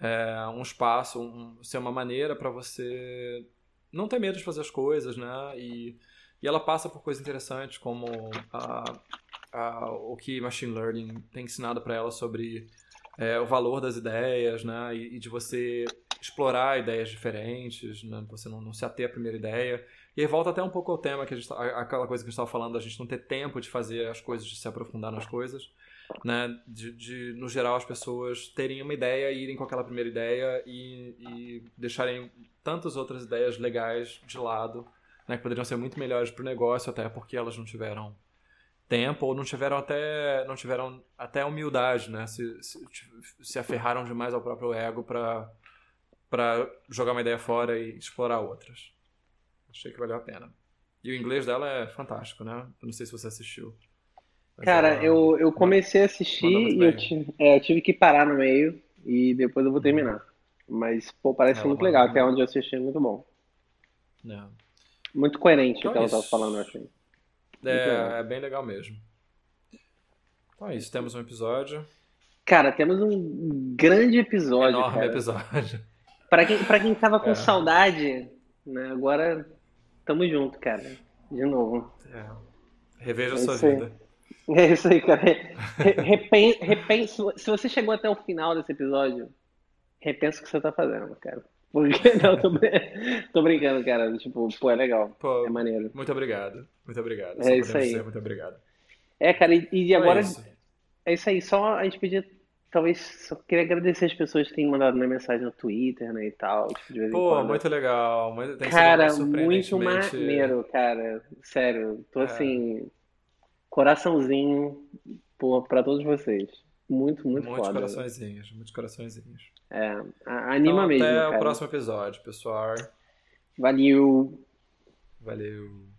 é, um espaço, um- ser uma maneira para você não ter medo de fazer as coisas, né? E, e ela passa por coisas interessantes como a, a, o que machine learning tem ensinado para ela sobre é, o valor das ideias, né? E, e de você explorar ideias diferentes, né? Você não, não se ater à primeira ideia. E aí volta até um pouco ao tema que a gente, tá- aquela coisa que a gente estava falando, da gente não ter tempo de fazer as coisas, de se aprofundar nas coisas, né? De, de, no geral as pessoas terem uma ideia, irem com aquela primeira ideia e, e deixarem tantas outras ideias legais de lado, né? Que poderiam ser muito melhores para o negócio, até porque elas não tiveram tempo ou não tiveram até não tiveram até humildade, né? Se, se, se aferraram demais ao próprio ego para para jogar uma ideia fora e explorar outras. Achei que valeu a pena. E o inglês dela é fantástico, né? Eu não sei se você assistiu.
Cara,
ela-
eu, eu comecei a assistir e eu tive, é, eu tive que parar no meio e depois eu vou terminar. Mas, pô, parece
Ela
muito legal. Até onde eu assisti é muito bom.
né?
Muito coerente
Então
o que
é
ela tava
isso.
falando, eu achei.
É, é bem legal mesmo. Então é isso, temos um episódio.
Cara, temos um grande episódio.
Enorme
cara.
episódio.
Pra quem, pra quem tava com
É.
saudade, né, agora tamo junto, cara. De novo.
É. Reveja a
É
sua
aí.
vida.
É isso aí, cara. Re- repen- repense, se você chegou até o final desse episódio, repensa o que você tá fazendo, cara. Porque, não, tô, tô brincando, cara. Tipo, pô, é legal.
Pô,
É maneiro.
muito obrigado. Muito obrigado.
É
Só
isso aí.
dizer muito obrigado.
É, cara, e, e
Então
agora
é isso.
é isso aí. Só a gente podia, talvez, só queria agradecer as pessoas que têm mandado minha mensagem no Twitter, né, e tal, tipo,
Pô, muito legal. Muito, tem
Cara, muito maneiro, cara. Sério, tô
É.
assim, coraçãozinho pô, pra todos vocês. Muito, muito
Muitos
foda.
coraçõezinhos, muitos coraçõezinhos.
É, anima
Então,
mesmo,
até
cara.
o próximo episódio, pessoal.
Valeu.
Valeu.